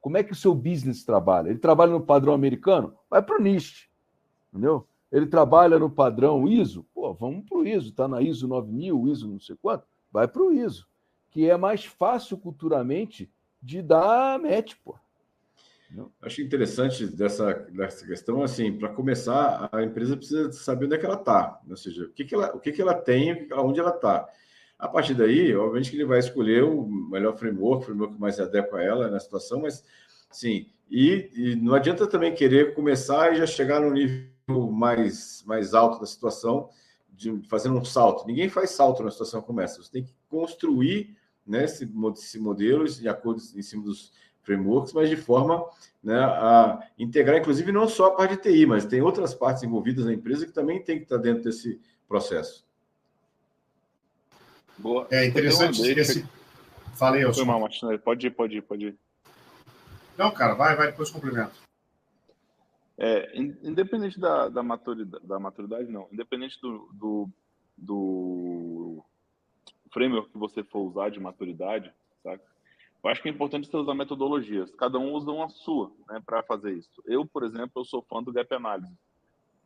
como é que o seu business trabalha? Ele trabalha no padrão americano? Vai para o NIST, entendeu? Ele trabalha no padrão ISO? Pô, vamos para o ISO, está na ISO 9000, ISO não sei quanto, vai para o ISO, que é mais fácil culturalmente de dar match, pô. Acho interessante dessa, dessa questão, assim, para começar, a empresa precisa saber onde é que ela está, ou seja, o que, que, ela, o que, que ela tem, onde ela está. A partir daí, obviamente que ele vai escolher o melhor framework, o framework que mais se adequa a ela na situação, mas sim, e, e, não adianta também querer começar e já chegar no nível mais, mais alto da situação, de, fazendo um salto. Ninguém faz salto na situação como essa, você tem que construir né, esse, esse modelo de acordo em cima dos frameworks, mas de forma né, a integrar, inclusive, não só a parte de TI, mas tem outras partes envolvidas na empresa que também tem que estar dentro desse processo. Boa. É interessante esse. Falei, eu. Foi mal, Martinelli. Pode ir, pode ir, pode ir. Não, cara, vai, vai, depois cumprimento. É, independente da, da, maturidade, da maturidade, não. Independente do, do, do framework que você for usar de maturidade, saca? Eu acho que é importante você usar metodologias. Cada um usa uma sua, né, para fazer isso. Eu, por exemplo, eu sou fã do gap analysis.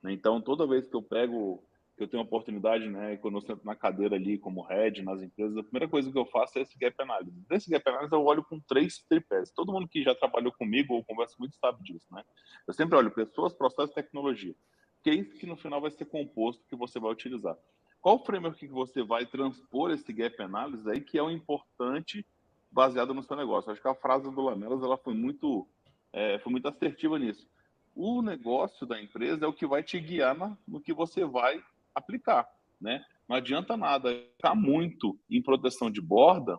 Né? Então, toda vez que eu pego, que eu tenho oportunidade, né, quando eu sento na cadeira ali como head nas empresas, a primeira coisa que eu faço é esse gap analysis. Desse gap analysis eu olho com três tripés. Todo mundo que já trabalhou comigo ou conversa muito sabe disso, né? Eu sempre olho pessoas, processos e tecnologia. Que é isso que no final vai ser composto que você vai utilizar. Qual framework que você vai transpor esse gap analysis aí que é o importante baseado no seu negócio. Acho que a frase do Lamelas ela foi muito, é, foi muito assertiva nisso. O negócio da empresa é o que vai te guiar no que você vai aplicar, né? Não adianta nada ficar muito em proteção de borda,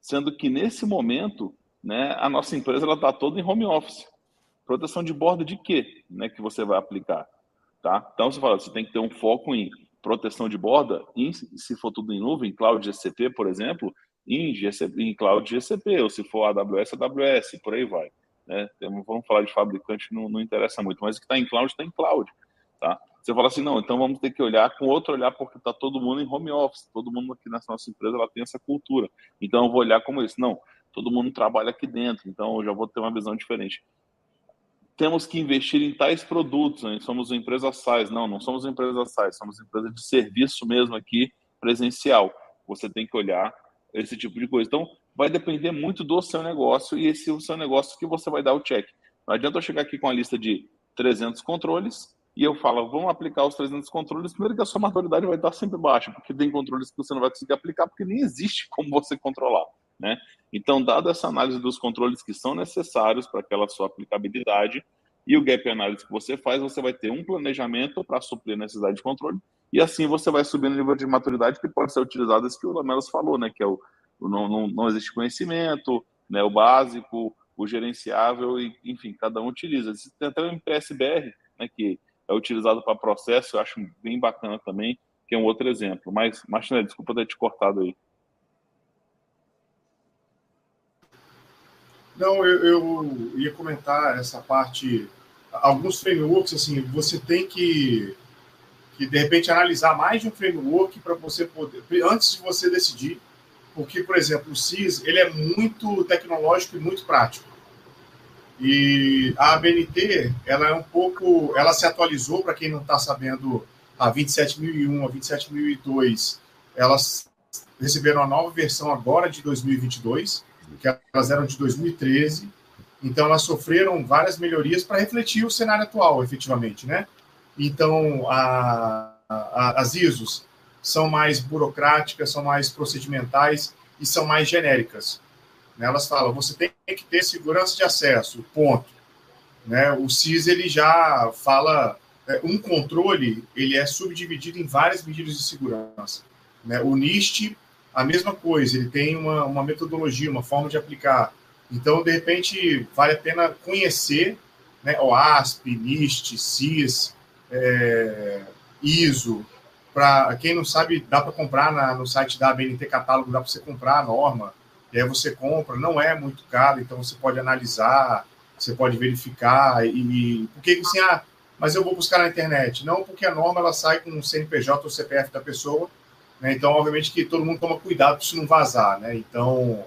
sendo que nesse momento, né, a nossa empresa ela está toda em home office. Proteção de borda de quê, né, que você vai aplicar, tá? Então você fala, você tem que ter um foco em proteção de borda, em, se for tudo em nuvem, cloud GCP, por exemplo, em, GCP, em cloud GCP, ou se for AWS, AWS, por aí vai. Né? Vamos falar de fabricante, não, não interessa muito, mas o que está em cloud, está em cloud. Tá? Você fala assim, não, então vamos ter que olhar com outro olhar, porque está todo mundo em home office, todo mundo aqui nessa nossa empresa ela tem essa cultura. Então eu vou olhar como isso. Não, todo mundo trabalha aqui dentro, então eu já vou ter uma visão diferente. Temos que investir em tais produtos, né? somos uma empresa SaaS. Não, não somos uma empresa SaaS, somos uma empresa de serviço mesmo aqui, presencial. Você tem que olhar esse tipo de coisa. Então, vai depender muito do seu negócio e esse é o seu negócio que você vai dar o check. Não adianta eu chegar aqui com a lista de 300 controles e eu falo, vamos aplicar os 300 controles, primeiro que a sua maturidade vai estar sempre baixa, porque tem controles que você não vai conseguir aplicar, porque nem existe como você controlar, né? Então, dada essa análise dos controles que são necessários para aquela sua aplicabilidade e o gap analysis que você faz, você vai ter um planejamento para suprir a necessidade de controle e assim você vai subir no nível de maturidade que pode ser utilizado, isso que o Lamelas falou, né? Que é o, o não, não, não existe conhecimento, né? O básico, o gerenciável e, enfim, cada um utiliza. Tem até o MPSBR, né? Que é utilizado para processo, eu acho bem bacana também, que é um outro exemplo. Mas, Martinelli, desculpa ter te cortado aí. Não, eu, eu, ia comentar essa parte. Alguns frameworks, assim, você tem que, que de repente analisar mais de um framework para você poder, antes de você decidir, porque, por exemplo, o CIS ele é muito tecnológico e muito prático. E a ABNT, ela é um pouco, ela se atualizou, para quem não está sabendo, a 27001, a 27002, elas receberam a nova versão agora de 2022, que elas eram de 2013. Então, elas sofreram várias melhorias para refletir o cenário atual, efetivamente, né? Então, a, a, as ISOs são mais burocráticas, são mais procedimentais e são mais genéricas. Né? Elas falam, você tem que ter segurança de acesso, ponto. Né? O CIS ele já fala, é, um controle ele é subdividido em várias medidas de segurança. Né? O NIST, a mesma coisa, ele tem uma, uma metodologia, uma forma de aplicar. Então, de repente, vale a pena conhecer né, OASP, NIST, CIS, é, ISO. Para quem não sabe, dá para comprar na, no site da ABNT Catálogo, dá para você comprar a norma e aí você compra, não é muito caro, então você pode analisar, você pode verificar e porque assim, ah, mas eu vou buscar na internet. Não, porque a norma ela sai com o CNPJ ou CPF da pessoa, né? Então, obviamente que todo mundo toma cuidado para isso não vazar, né? Então,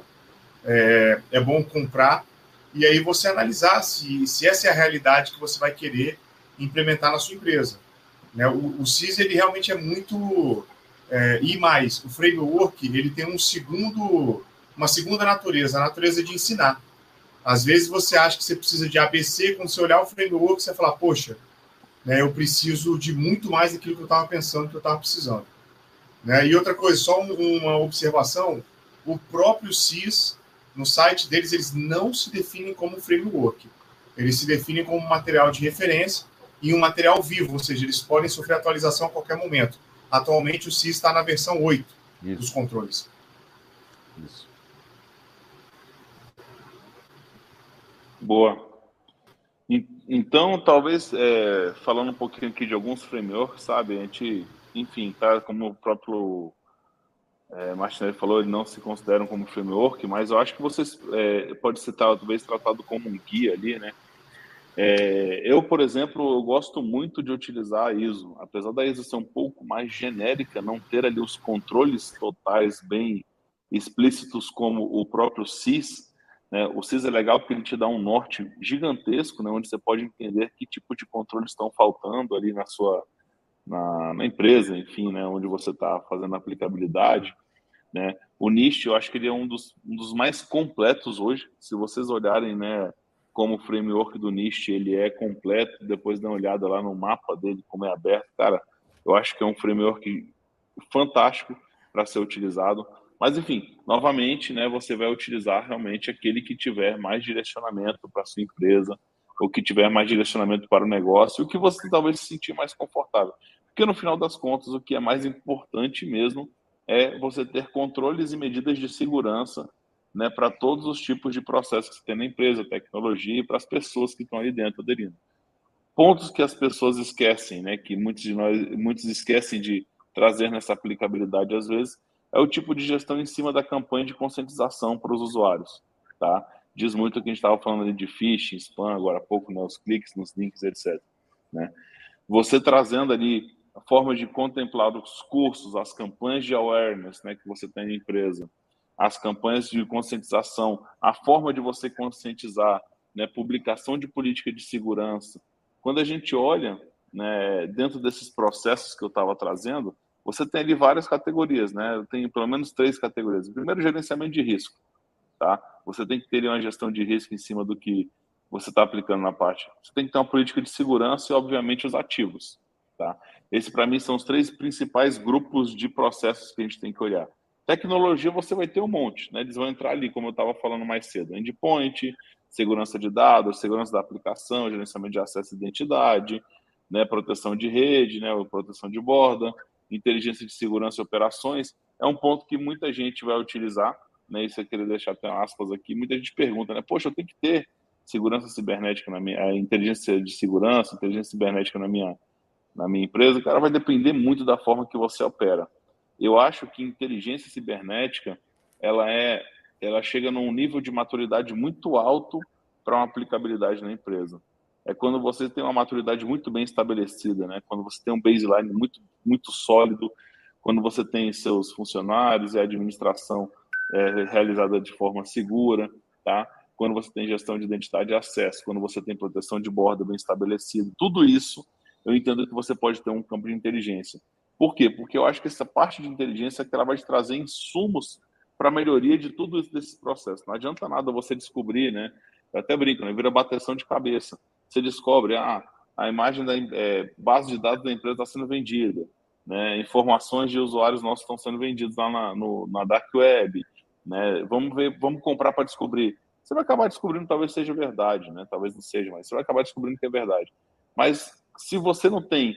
é, é bom comprar e aí você analisar se, se essa é a realidade que você vai querer implementar na sua empresa. Né? O, o CIS ele realmente é muito é, e mais o framework ele tem um segundo uma segunda natureza, a natureza de ensinar. Às vezes você acha que você precisa de ABC, quando você olhar o framework, você vai falar, poxa, né, eu preciso de muito mais daquilo que eu estava pensando que eu estava precisando. Né? E outra coisa, só uma observação, o próprio CIS, no site deles, eles não se definem como framework. Eles se definem como material de referência e um material vivo, ou seja, eles podem sofrer atualização a qualquer momento. Atualmente o CIS está na versão 8 Isso. dos controles. Isso. Boa. Então, talvez, é, falando um pouquinho aqui de alguns frameworks, sabe? A gente, enfim, tá, como o próprio é, Martinelli falou, eles não se consideram como framework, mas eu acho que vocês é, pode ser talvez tratado como um guia ali, né? É, eu, por exemplo, eu gosto muito de utilizar a ISO, apesar da ISO ser um pouco mais genérica, não ter ali os controles totais bem explícitos como o próprio CIS, né? O CIS é legal porque ele te dá um norte gigantesco, né? onde você pode entender que tipo de controles estão faltando ali na sua na, na empresa, enfim, né? onde você está fazendo a aplicabilidade. Né? O NIST, eu acho que ele é um dos, um dos mais completos hoje. Se vocês olharem né, como o framework do NIST ele é completo, depois dá uma olhada lá no mapa dele, como é aberto, cara, eu acho que é um framework fantástico para ser utilizado. Mas, enfim, novamente, né, você vai utilizar realmente aquele que tiver mais direcionamento para sua empresa, ou que tiver mais direcionamento para o negócio, o que você talvez se sentir mais confortável. Porque no final das contas, o que é mais importante mesmo é você ter controles e medidas de segurança né, para todos os tipos de processos que você tem na empresa, tecnologia e para as pessoas que estão ali dentro aderindo. Pontos que as pessoas esquecem, né, que muitos de nós muitos esquecem de trazer nessa aplicabilidade às vezes, é o tipo de gestão em cima da campanha de conscientização para os usuários, tá? Diz muito o que a gente estava falando ali de phishing, spam, agora há pouco, né, os cliques nos links, etc. Né? Você trazendo ali a forma de contemplar os cursos, as campanhas de awareness né, que você tem na empresa, as campanhas de conscientização, a forma de você conscientizar, né, publicação de política de segurança. Quando a gente olha né, dentro desses processos que eu estava trazendo, você tem ali várias categorias, né? Eu tenho pelo menos três categorias. Primeiro, gerenciamento de risco, tá? Você tem que ter uma gestão de risco em cima do que você está aplicando na parte. Você tem que ter uma política de segurança e, obviamente, os ativos, tá? Esse, para mim, são os três principais grupos de processos que a gente tem que olhar. Tecnologia, você vai ter um monte, né? Eles vão entrar ali, como eu estava falando mais cedo, endpoint, segurança de dados, segurança da aplicação, gerenciamento de acesso e identidade, né? proteção de rede, né? proteção de borda, inteligência de segurança e operações. É um ponto que muita gente vai utilizar, né? Isso eu queria deixar até aspas aqui. Muita gente pergunta, né? Poxa, eu tenho que ter segurança cibernética na minha, inteligência de segurança, inteligência cibernética na minha na minha empresa, cara, vai depender muito da forma que você opera. Eu acho que inteligência cibernética, ela é, ela chega num nível de maturidade muito alto para uma aplicabilidade na empresa. É quando você tem uma maturidade muito bem estabelecida, né? Quando você tem um baseline muito muito sólido, quando você tem seus funcionários e a administração é, realizada de forma segura, tá? Quando você tem gestão de identidade e acesso, quando você tem proteção de borda bem estabelecido, tudo isso eu entendo que você pode ter um campo de inteligência. Por quê? Porque eu acho que essa parte de inteligência é que ela vai te trazer insumos para a melhoria de tudo desse processo. Não adianta nada você descobrir, né? Eu até brinco, né? Vira bateção de cabeça. Você descobre, ah, a imagem da é, base de dados da empresa está sendo vendida, né? Informações de usuários nossos estão sendo vendidos lá na, no, na dark web, né? Vamos ver, vamos comprar para descobrir. Você vai acabar descobrindo, talvez seja verdade, né? Talvez não seja, mas você vai acabar descobrindo que é verdade. Mas se você não tem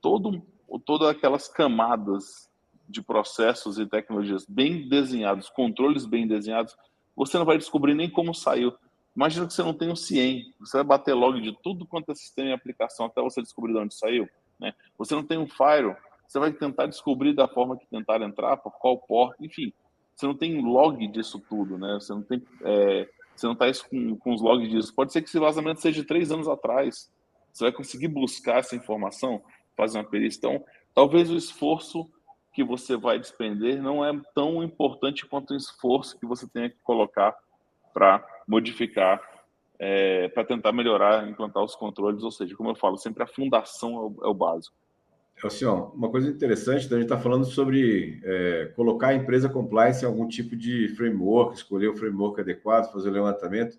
todo, todas aquelas camadas de processos e tecnologias bem desenhados, controles bem desenhados, você não vai descobrir nem como saiu. Imagina que você não tem o CIEM, você vai bater log de tudo quanto é sistema e aplicação até você descobrir de onde saiu. Né? Você não tem um firewall, você vai tentar descobrir da forma que tentar entrar, por qual porta, enfim. Você não tem log disso tudo, né? Você não tem, é, você não está com, com os logs disso. Pode ser que esse vazamento seja de três anos atrás. Você vai conseguir buscar essa informação, fazer uma perícia. Então, talvez o esforço que você vai despender não é tão importante quanto o esforço que você tenha que colocar para modificar, é, para tentar melhorar, implantar os controles. Ou seja, como eu falo, sempre a fundação é o, é o básico. Assim, ó, uma coisa interessante, então a gente está falando sobre é, colocar a empresa compliance em algum tipo de framework, escolher o framework adequado, fazer o levantamento.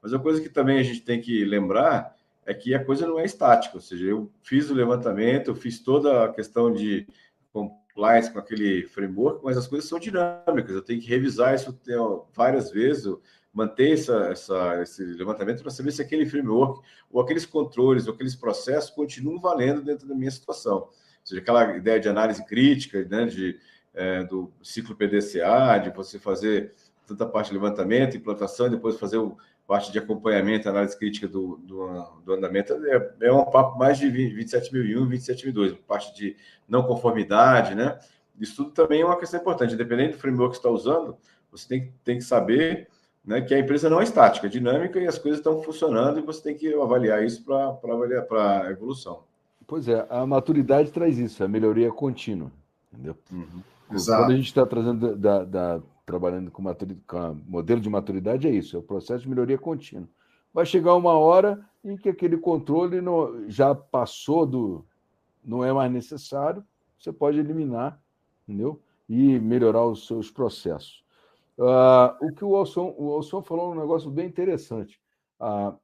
Mas uma coisa que também a gente tem que lembrar é que a coisa não é estática, ou seja, eu fiz o levantamento, eu fiz toda a questão de compliance com aquele framework, mas as coisas são dinâmicas, eu tenho que revisar isso várias vezes, manter essa, essa, esse levantamento para saber se aquele framework ou aqueles controles ou aqueles processos continuam valendo dentro da minha situação. Ou seja, aquela ideia de análise crítica, né, de, é, do ciclo PDCA, de você fazer tanta parte de levantamento, implantação, e depois fazer o parte de acompanhamento, análise crítica do, do, do andamento, é, é, um papo mais de 27.001, 27.002, parte de não conformidade, né? Isso tudo também é uma questão importante. Independente do framework que você está usando, você tem, tem que saber né, que a empresa não é estática, é dinâmica e as coisas estão funcionando e você tem que avaliar isso para avaliar para a evolução. Pois é, a maturidade traz isso, a melhoria contínua, entendeu? Uhum. Quando a gente está trazendo da, da, trabalhando com, com modelo de maturidade, é isso, é o processo de melhoria contínua. Vai chegar uma hora em que aquele controle não, já passou do. não é mais necessário, você pode eliminar, entendeu? E melhorar os seus processos. Uh, o que o Alson, o Alson falou um negócio bem interessante. Uh,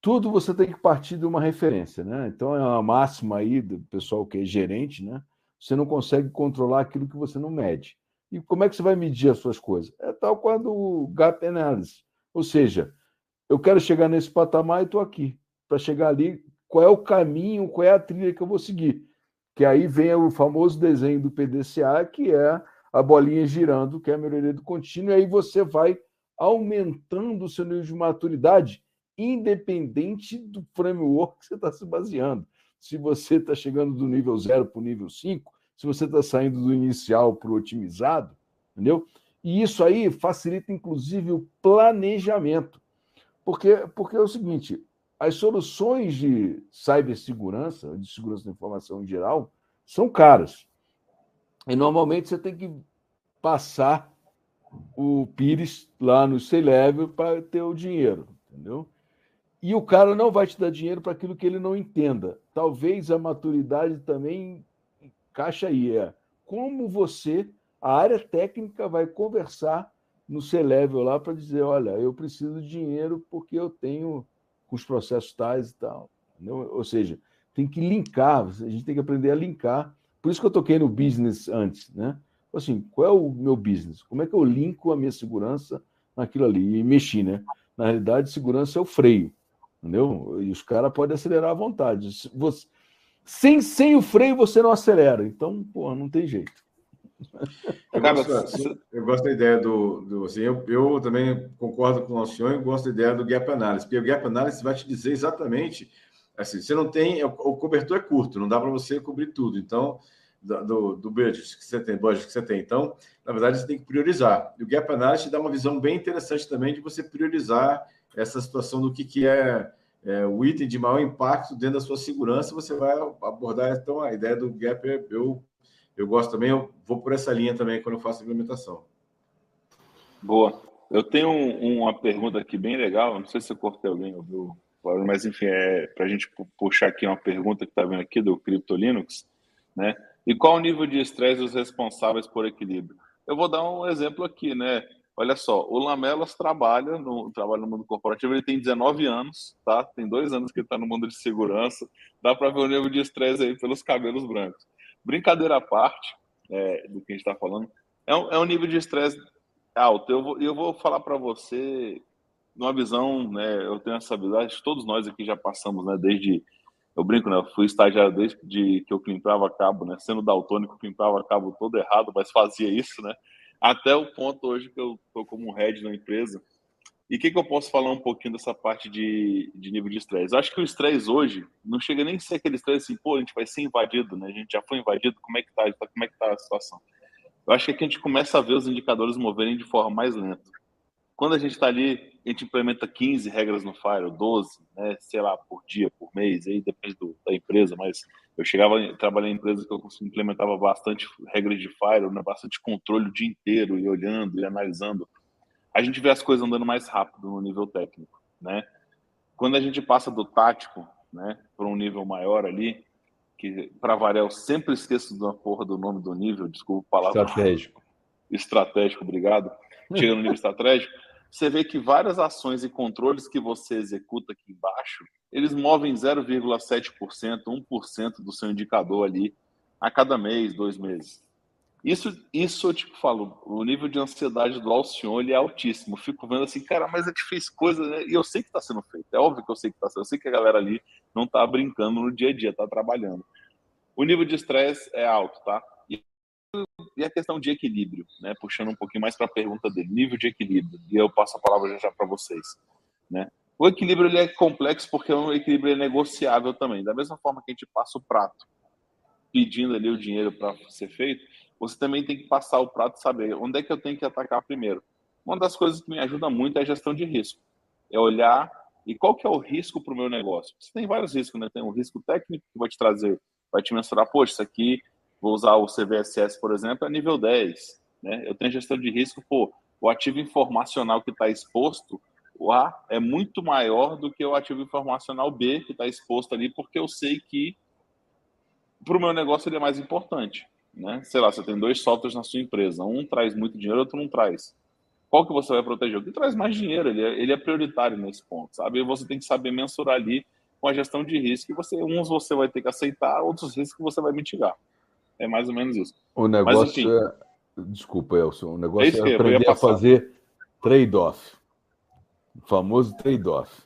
tudo você tem que partir de uma referência, né? Então é uma máxima aí do pessoal que é gerente, né? Você não consegue controlar aquilo que você não mede. E como é que você vai medir as suas coisas? É tal quando o gap analysis. Ou seja, eu quero chegar nesse patamar e estou aqui. Para chegar ali, qual é o caminho, qual é a trilha que eu vou seguir? que aí vem o famoso desenho do PDCA, que é a bolinha girando, que é a melhoria do contínuo, e aí você vai aumentando o seu nível de maturidade, independente do framework que você está se baseando. Se você está chegando do nível 0 para o nível 5, se você está saindo do inicial para o otimizado, entendeu? E isso aí facilita, inclusive, o planejamento. Porque, porque é o seguinte: as soluções de cibersegurança, de segurança da informação em geral, são caras. E normalmente você tem que passar o Pires lá no C-Level para ter o dinheiro, entendeu? E o cara não vai te dar dinheiro para aquilo que ele não entenda. Talvez a maturidade também encaixa aí. É como você, a área técnica, vai conversar no C-Level lá para dizer: olha, eu preciso de dinheiro porque eu tenho os processos tais e tal. Entendeu? Ou seja, tem que linkar, a gente tem que aprender a linkar. Por isso que eu toquei no business antes, né? Assim, qual é o meu business? Como é que eu linko a minha segurança naquilo ali? E mexi, né? Na realidade, segurança é o freio, entendeu? E os caras podem acelerar à vontade. Você, sem, sem o freio, você não acelera. Então, pô, não tem jeito. (laughs) Eu gosto, eu gosto da ideia do. do assim, eu, eu também concordo com o senhor e gosto da ideia do gap analysis, porque o gap analysis vai te dizer exatamente. Assim, você não tem. O cobertor é curto, não dá para você cobrir tudo. Então, do, do budget que você tem, budget que você tem. Então, na verdade, você tem que priorizar. E o gap analysis dá uma visão bem interessante também de você priorizar essa situação do que, que é, é o item de maior impacto dentro da sua segurança. Você vai abordar. Então, a ideia do gap eu eu gosto também, eu vou por essa linha também quando eu faço a implementação. Boa. Eu tenho um, uma pergunta aqui bem legal, não sei se eu cortei alguém, ouviu, mas enfim, é para a gente puxar aqui uma pergunta que está vindo aqui do Crypto Linux, né? E qual o nível de estresse dos responsáveis por equilíbrio? Eu vou dar um exemplo aqui, né? Olha só, o Lamelas trabalha no, trabalha no mundo corporativo, ele tem 19 anos, tá? Tem dois anos que está no mundo de segurança, dá para ver o nível de estresse aí pelos cabelos brancos. Brincadeira à parte é, do que a gente está falando, é um, é um, nível de estresse alto. Eu vou, eu vou falar para você, numa visão, né, eu tenho essa habilidade, todos nós aqui já passamos, né, desde, eu brinco, né, eu fui estagiário desde de, que eu climpava cabo, né, sendo daltônico, climpava cabo todo errado, mas fazia isso, né, até o ponto hoje que eu estou como head na empresa, e o que, que, eu posso falar um pouquinho dessa parte de, de nível de estresse? Acho que o estresse hoje não chega nem a ser aquele estresse assim, pô, a gente vai ser invadido, né? A gente já foi invadido, como é que tá? Como é que tá a situação? Eu acho que aqui a gente começa a ver os indicadores moverem de forma mais lenta. Quando a gente está ali, a gente implementa 15 regras no Fire, 12, né? sei lá, por dia, por mês, aí depende do, da empresa, mas eu chegava, trabalhar em empresas que eu implementava bastante regras de Fire, né? bastante controle o dia inteiro, e olhando e analisando a gente vê as coisas andando mais rápido no nível técnico, né? Quando a gente passa do tático, né, para um nível maior ali, que para variar eu sempre esqueço da porra do nome do nível, desculpa a palavra. Estratégico. Estratégico, obrigado. Chega no nível estratégico, você vê que várias ações e controles que você executa aqui embaixo, eles movem 0,7%, 1% do seu indicador ali a cada mês, dois meses. Isso, isso eu tipo falo, o nível de ansiedade do Alcion ele é altíssimo. Fico vendo assim, cara, mas a gente fez coisa, né? E eu sei que está sendo feito. É óbvio que eu sei que está sendo. Eu sei que a galera ali não está brincando no dia a dia, está trabalhando. O nível de estresse é alto, tá? E, a questão de equilíbrio, né? Puxando um pouquinho mais para a pergunta dele, nível de equilíbrio. E eu passo a palavra já, já para vocês, né? O equilíbrio ele é complexo porque o equilíbrio é negociável também. Da mesma forma que a gente passa o prato pedindo ali o dinheiro para ser feito, você também tem que passar o prato e saber onde é que eu tenho que atacar primeiro. Uma das coisas que me ajuda muito é a gestão de risco. É olhar e qual que é o risco para o meu negócio. Você tem vários riscos, né? Tem um risco técnico que vai te trazer, vai te mensurar, poxa, isso aqui, vou usar o CVSS, por exemplo, é nível 10. Né? Eu tenho gestão de risco, pô, o ativo informacional que está exposto, o A é muito maior do que o ativo informacional B que está exposto ali, porque eu sei que para o meu negócio ele é mais importante né? Sei lá, você tem dois softwares na sua empresa, um traz muito dinheiro, outro não traz. Qual que você vai proteger? O que traz mais dinheiro, ele é, ele é prioritário nesse ponto, sabe? E você tem que saber mensurar ali com a gestão de risco, e você, uns você vai ter que aceitar, outros riscos você vai mitigar. É mais ou menos isso. O negócio Mas, enfim, é... Desculpa, Elson, o negócio é, é aprender a fazer trade-off. O famoso trade-off.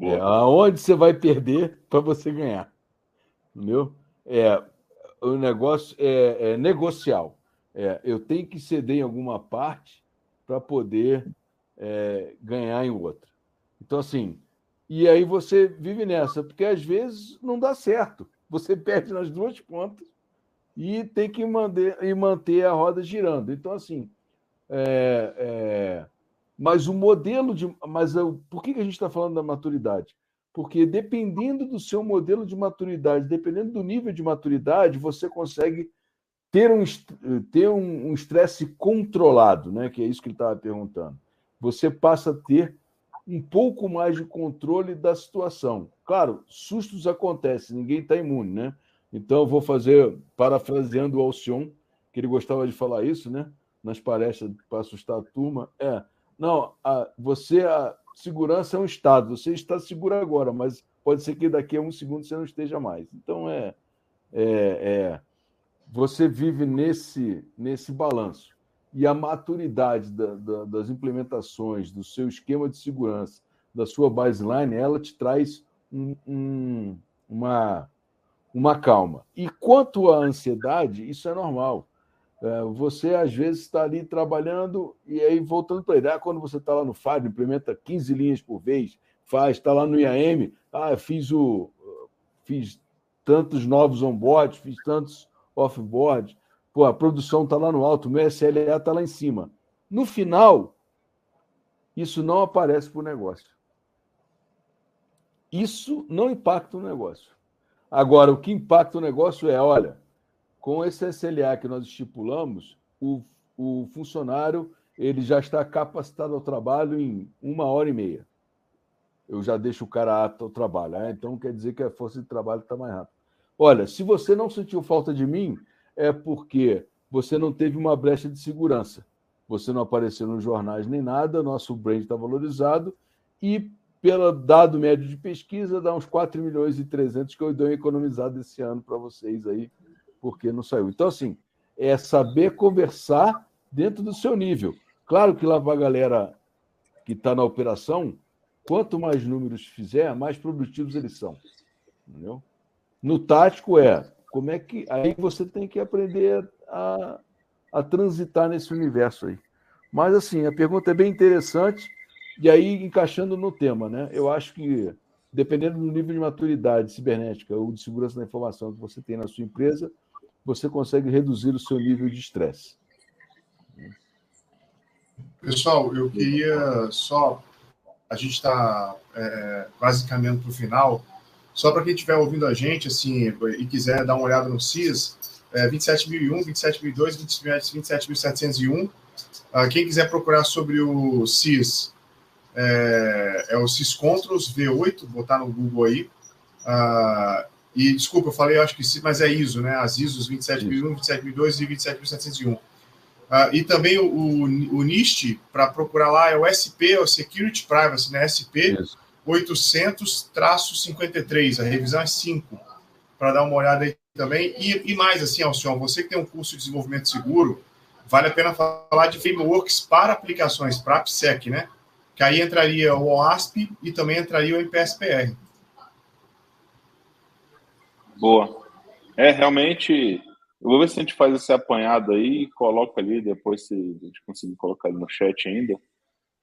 É, aonde você vai perder para você ganhar. Entendeu? É, o negócio é, é negocial. É, eu tenho que ceder em alguma parte para poder é, ganhar em outra. Então, assim, e aí você vive nessa, porque às vezes não dá certo. Você (laughs) perde nas duas pontas e tem que manter, e manter a roda girando. Então, assim, é, é, mas o modelo de. Mas por que a gente está falando da maturidade? Porque dependendo do seu modelo de maturidade, dependendo do nível de maturidade, você consegue ter um ter um estresse controlado, né? Que é isso que ele estava perguntando. Você passa a ter um pouco mais de controle da situação. Claro, sustos acontecem, ninguém está imune, né? Então, vou fazer, parafraseando o Alcion, que ele gostava de falar isso, né? Nas palestras para assustar a turma. É, não, a, você, a segurança é um estado, você está seguro agora, mas pode ser que daqui a um segundo você não esteja mais. Então, é, é, é você vive nesse, nesse balanço. E a maturidade da, da, das implementações, do seu esquema de segurança, da sua baseline, ela te traz um, um, uma, uma calma. E quanto à ansiedade, isso é normal. É, você, às vezes, está ali trabalhando e aí voltando para ele. Ah, quando você está lá no FAD, implementa 15 linhas por vez, faz, está lá no IAM, ah, fiz o. fiz tantos novos onboards, fiz tantos offboard, pô, a produção está lá no alto, meu SLA está lá em cima. No final, isso não aparece para o negócio. Isso não impacta o negócio. Agora, o que impacta o negócio é, olha, com esse SLA que nós estipulamos, o, o funcionário ele já está capacitado ao trabalho em uma hora e meia. Eu já deixo o cara apto ao trabalho. Né? Então quer dizer que a força de trabalho está mais rápida. Olha, se você não sentiu falta de mim, é porque você não teve uma brecha de segurança. Você não apareceu nos jornais nem nada, nosso brand está valorizado e, pelo dado médio de pesquisa, dá uns 4 milhões e 300 que eu dou economizado esse ano para vocês aí porque não saiu. Então, assim, é saber conversar dentro do seu nível. Claro que lá para a galera que está na operação, quanto mais números fizer, mais produtivos eles são. Entendeu? No tático é como é que. Aí você tem que aprender a, a transitar nesse universo aí. Mas, assim, a pergunta é bem interessante, e aí encaixando no tema, né? Eu acho que, dependendo do nível de maturidade cibernética ou de segurança da informação que você tem na sua empresa, você consegue reduzir o seu nível de estresse. Pessoal, eu queria só. A gente está é, quase caminhando para o final. Só para quem estiver ouvindo a gente assim e quiser dar uma olhada no CIS, é 27.001, 27.002, 27.701. Ah, quem quiser procurar sobre o CIS, é, é o CIS Controls V8, botar no Google aí. Ah, e, desculpa, eu falei, eu acho que sim, mas é ISO, né? As ISOs 27001, 27002 e 27701. Uh, ah, e também o, o, o NIST, para procurar lá, é o SP, é o Security Privacy, né? SP 800-53, a revisão é 5, para dar uma olhada aí também. E, e mais, assim, Alcion, você que tem um curso de desenvolvimento seguro, vale a pena falar de frameworks para aplicações, para AppSec, né? Que aí entraria o OASP e também entraria o MPSPR. Boa. É, realmente, eu vou ver se a gente faz esse apanhado aí e coloca ali, depois se a gente conseguir colocar no chat ainda,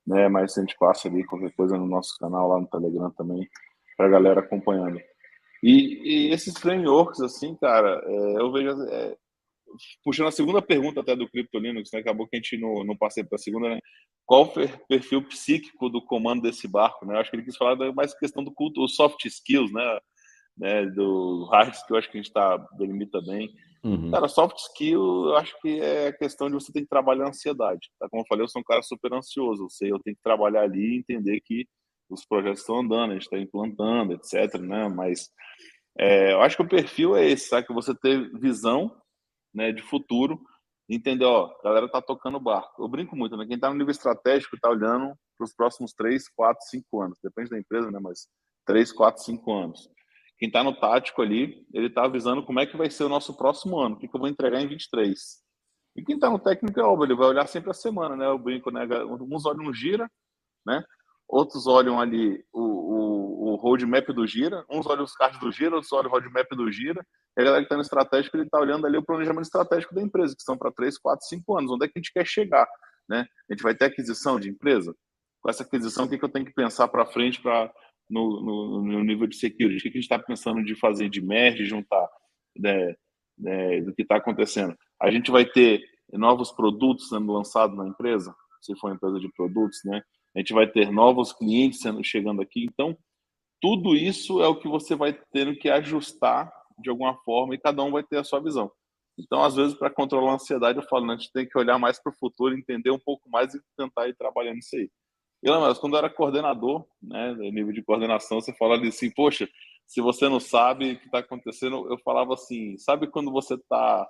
né? Mas a gente passa ali qualquer coisa no nosso canal lá no Telegram também, para a galera acompanhando. E, e, esses frameworks, assim, cara, é, eu vejo. É, puxando a segunda pergunta até do Crypto Linux, né? Acabou que a gente não, não passei para a segunda, né? Qual o perfil psíquico do comando desse barco, né? Eu acho que ele quis falar mais questão do culto, os soft skills, né? né, do hard skill, acho que a gente está delimita bem. Uhum. Cara, soft skill, eu acho que é questão de você ter que trabalhar a ansiedade. Tá? Como eu falei, eu sou um cara super ansioso. Eu sei, eu tenho que trabalhar ali e entender que os projetos estão andando, a gente está implantando, etc. Né? Mas é, eu acho que o perfil é esse, sabe? Que você ter visão né, de futuro, entender, ó, a galera tá tocando o barco. Eu brinco muito, né? Quem está no nível estratégico está olhando para os próximos 3, 4, 5 anos. Depende da empresa, né? Mas 3, 4, 5 anos. Quem está no tático ali, ele está avisando como é que vai ser o nosso próximo ano, o que, que eu vou entregar em 23. E quem está no técnico é óbvio, ele vai olhar sempre a semana, né? Eu brinco, né? Uns olham gira, né? Outros olham ali o, o roadmap do Gira, uns olham os cards do Gira, outros olham o roadmap do Gira, e a galera que está no estratégico, ele está olhando ali o planejamento estratégico da empresa, que são para 3, 4, 5 anos, onde é que a gente quer chegar, né? A gente vai ter aquisição de empresa? Com essa aquisição, o que, que eu tenho que pensar para frente para no, no, no, nível de security? O que, que a gente está pensando de fazer de merge, juntar né, né, do que está acontecendo? A gente vai ter novos produtos sendo lançados na empresa, se for uma empresa de produtos, né? A gente vai ter novos clientes sendo, chegando aqui. Então, tudo isso é o que você vai tendo que ajustar de alguma forma e cada um vai ter a sua visão. Então, às vezes, para controlar a ansiedade, eu falo, né, a gente tem que olhar mais para o futuro, entender um pouco mais e tentar ir trabalhando isso aí. E, mas quando eu era coordenador, né, nível de coordenação, você falava assim, poxa, se você não sabe o que está acontecendo, eu falava assim, sabe quando você está,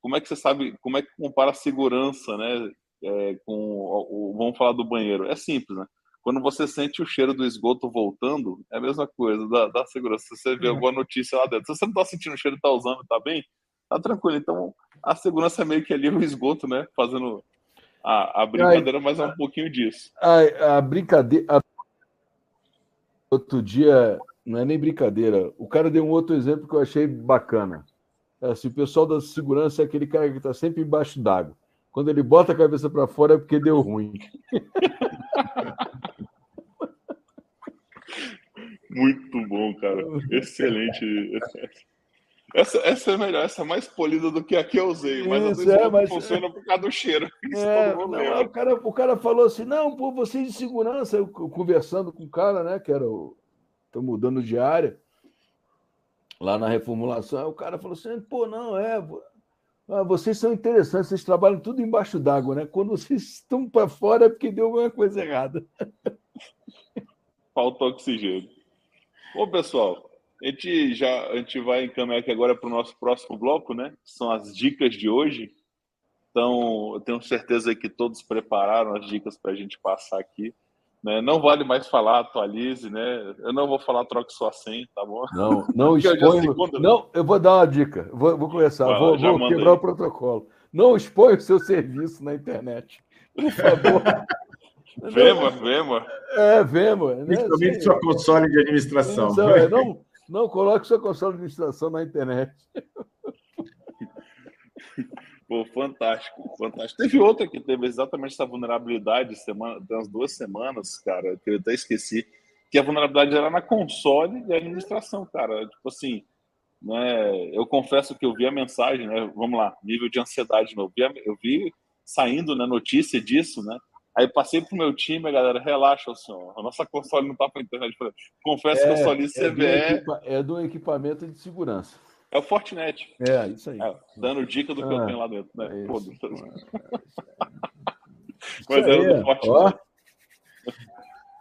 como é que você sabe, como é que compara a segurança, né, é, com, o, vamos falar do banheiro, é simples, né? Quando você sente o cheiro do esgoto voltando, é a mesma coisa da, da segurança. Se você vê alguma notícia lá dentro, se você não está sentindo o cheiro, está usando, está bem, tá tranquilo. Então, a segurança é meio que ali o esgoto, né? Fazendo a, a brincadeira, mas é um pouquinho disso. A, a brincadeira. A... Outro dia, não é nem brincadeira, o cara deu um outro exemplo que eu achei bacana. É assim, o pessoal da segurança é aquele cara que está sempre embaixo d'água. Quando ele bota a cabeça para fora é porque deu ruim. (laughs) Muito bom, cara. Excelente. (laughs) Essa, essa é melhor, essa é mais polida do que a que eu usei, mas às vezes é, mas... funciona por causa do cheiro. (laughs) É, não, o, cara, o cara falou assim: não, pô, vocês de segurança, eu, conversando com o cara, né, que era o. Estou mudando de área, lá na reformulação, o cara falou assim: pô, não, é. Ah, vocês são interessantes, vocês trabalham tudo embaixo d'água, né? Quando vocês (laughs) estão para fora é porque deu alguma coisa errada. Falta oxigênio. Bom, pessoal, a gente já a gente vai encaminhar aqui agora para o nosso próximo bloco, né? São as dicas de hoje. Então, eu tenho certeza que todos prepararam as dicas para a gente passar aqui. Né? Não vale mais falar, atualize, né? Eu não vou falar troque sua senha, tá bom? Não, não expõe. Segunda, né? não, eu vou dar uma dica. Vou, vou começar, vou, vou quebrar aí. o protocolo. Não expõe o seu serviço na internet. Por favor. (laughs) Vema, Vema. É, Vema. Né? Principalmente sua console de administração. Não, (laughs) é, não, não coloque sua console de administração na internet. (laughs) Pô, fantástico, fantástico. Teve outra que teve exatamente essa vulnerabilidade semana, tem umas duas semanas, cara, que eu até esqueci, que a vulnerabilidade era na console e administração, cara. Tipo assim, né? Eu confesso que eu vi a mensagem, né? Vamos lá, nível de ansiedade, eu vi, eu vi saindo na né, notícia disso, né? Aí passei pro meu time, galera, relaxa, senhor. A nossa console não tá para internet. Confesso é, que eu só li CVE. É do, é do equipamento de segurança. É o Fortinet. É, isso aí. É, dando dica do que ah, eu tenho lá dentro, né? É isso, (laughs) Mas é o do Fortinet.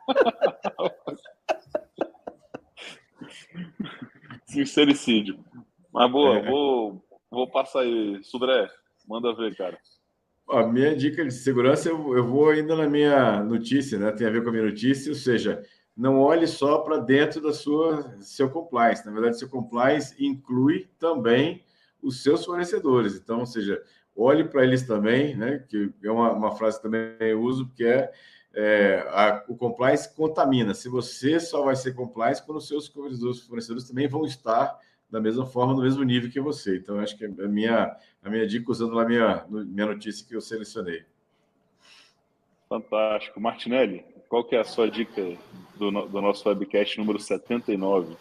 (laughs) Sincericídio. Mas boa, é. vou, vou passar aí. Sudré, manda ver, cara. A minha dica de segurança, eu, eu vou ainda na minha notícia, né? Tem a ver com a minha notícia, ou seja, não olhe só para dentro da sua seu compliance. Na verdade, seu compliance inclui também os seus fornecedores. Então, ou seja, olhe para eles também, né? Que é uma, uma frase que também eu uso, porque é, é a, o compliance contamina. Se você só vai ser compliance quando os seus fornecedores, também vão estar da mesma forma, no mesmo nível que você. Então, acho que é a minha, a minha dica usando lá a minha, minha notícia que eu selecionei. Fantástico. Martinelli, qual que é a sua dica do, do nosso webcast número 79?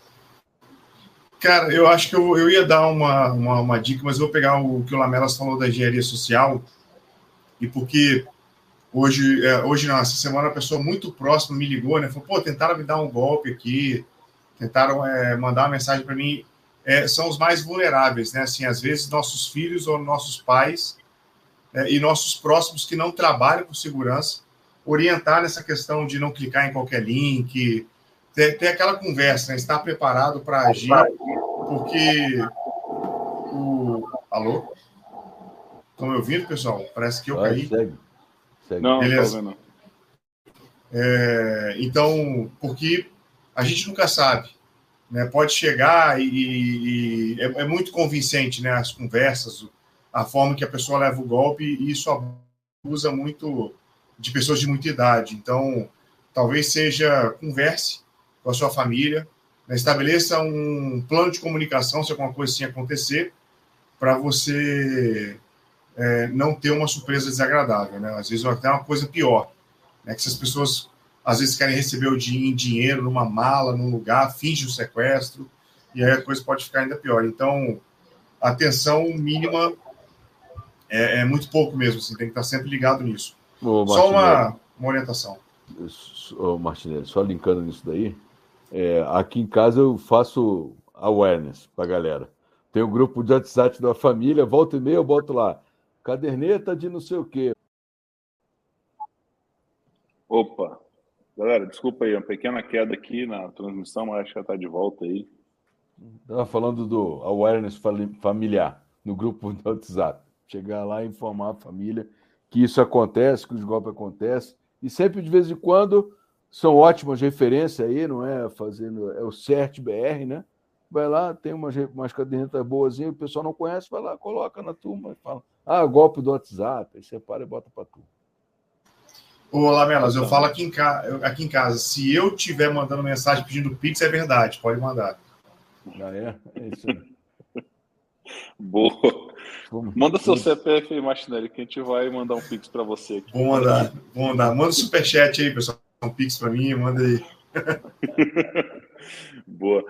Cara, eu acho que eu, eu ia dar uma, uma, uma, dica, mas eu vou pegar o que o Lamelas falou da engenharia social, e porque hoje, é, hoje não, essa semana, a pessoa muito próxima me ligou, né? Falou, pô, tentaram me dar um golpe aqui, tentaram é, mandar uma mensagem para mim. É, são os mais vulneráveis, né? Assim, às vezes, nossos filhos ou nossos pais é, e nossos próximos que não trabalham com segurança orientar nessa questão de não clicar em qualquer link, ter, ter aquela conversa, né? estar preparado para agir, porque o. Alô? Estão me ouvindo, pessoal? Parece que eu Vai, caí. Segue. segue. Não, Beleza. Não é, então, porque a gente nunca sabe. Né? Pode chegar e, e é, é, muito convincente né? as conversas, a forma que a pessoa leva o golpe, e isso abusa muito de pessoas de muita idade. Então, talvez seja converse, com a sua família. Né? Estabeleça um plano de comunicação se alguma coisa assim acontecer, para você é, não ter uma surpresa desagradável. Né? Às vezes até uma coisa pior, né? que se as pessoas às vezes querem receber o dinheiro numa mala, num lugar, finge o sequestro, e aí a coisa pode ficar ainda pior. Então, atenção mínima é, é muito pouco mesmo, assim, tem que estar sempre ligado nisso. Ô, Só uma, uma orientação. Ô, Martinelli, só linkando nisso daí, é, aqui em casa eu faço awareness para a galera. Tem um grupo de WhatsApp da família, volta e meia eu boto lá, caderneta de não sei o quê. Opa, galera, desculpa aí, uma pequena queda aqui na transmissão, mas acho que já está de volta aí. Estava falando do awareness familiar no grupo do WhatsApp. Chegar lá e informar a família que isso acontece, que os golpes acontecem. E sempre, de vez em quando, são ótimas referências aí, não é? Fazendo. É o CERT BR, né? Vai lá, tem umas, umas cadernetas boazinhas, o pessoal não conhece, vai lá, coloca na turma e fala. Ah, golpe do WhatsApp, aí separa e bota para tu. Ô, Lamelas, eu falo aqui em, ca... aqui em casa, se eu tiver mandando mensagem pedindo Pix, é verdade, pode mandar. Ah, é? É isso aí. (laughs) Boa. Manda seu CPF aí, Martinelli, que a gente vai mandar um Pix para você. Aqui. Vou mandar, vou mandar. Manda um superchat aí, pessoal. Um Pix para mim, manda aí. (laughs) Boa.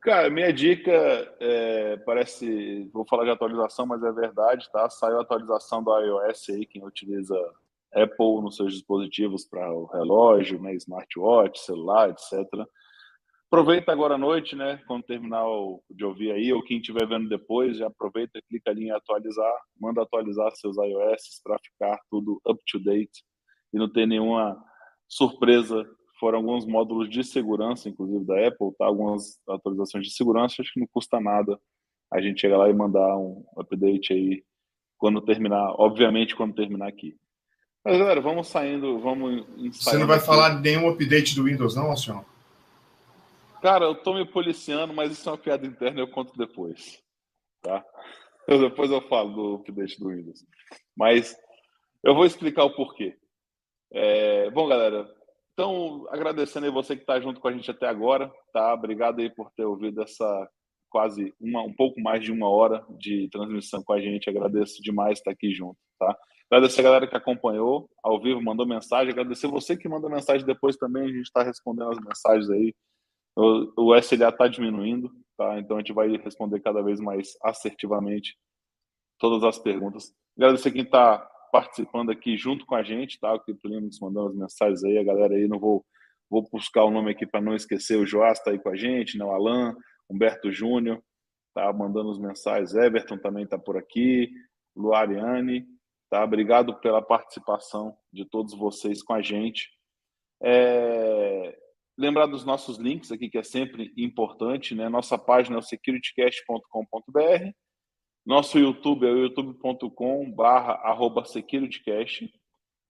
Cara, minha dica é, parece, vou falar de atualização, mas é verdade, tá? Saiu a atualização do iOS aí, quem utiliza Apple nos seus dispositivos para o relógio, né, smartwatch, celular, etc. Aproveita agora à noite, né? Quando terminar de ouvir aí, ou quem estiver vendo depois, já aproveita, clica ali em atualizar, manda atualizar seus iOS para ficar tudo up to date e não ter nenhuma surpresa. Foram alguns módulos de segurança, inclusive da Apple, tá? Algumas atualizações de segurança, acho que não custa nada a gente chegar lá e mandar um update aí quando terminar, obviamente quando terminar aqui. Mas galera, vamos saindo, vamos Você não vai aqui. falar nenhum update do Windows, não, senhor? Cara, eu tô me policiando, mas isso é uma piada interna, eu conto depois. Tá? Eu, depois eu falo do update do Windows. Mas eu vou explicar o porquê. É, bom, galera, então agradecendo aí você que está junto com a gente até agora, tá? Obrigado aí por ter ouvido essa quase uma, um pouco mais de uma hora de transmissão com a gente. Agradeço demais estar aqui junto, tá? Agradecer a galera que acompanhou ao vivo, mandou mensagem. Agradecer você que mandou mensagem depois também. A gente está respondendo as mensagens aí o, SLA está diminuindo, tá? Então a gente vai responder cada vez mais assertivamente todas as perguntas. Agradecer quem está participando aqui junto com a gente, tá? O Criptolino nos mandando as mensagens aí, a galera aí, não vou, vou buscar o nome aqui para não esquecer, o Joás está aí com a gente, né? o Alan, Humberto Júnior, tá mandando as mensagens, Everton também está por aqui, Luariane, tá? Obrigado pela participação de todos vocês com a gente. É... Lembrar dos nossos links aqui, que é sempre importante, né? Nossa página é o securitycast.com.br. Nosso YouTube é o youtube.com/barra securitycast.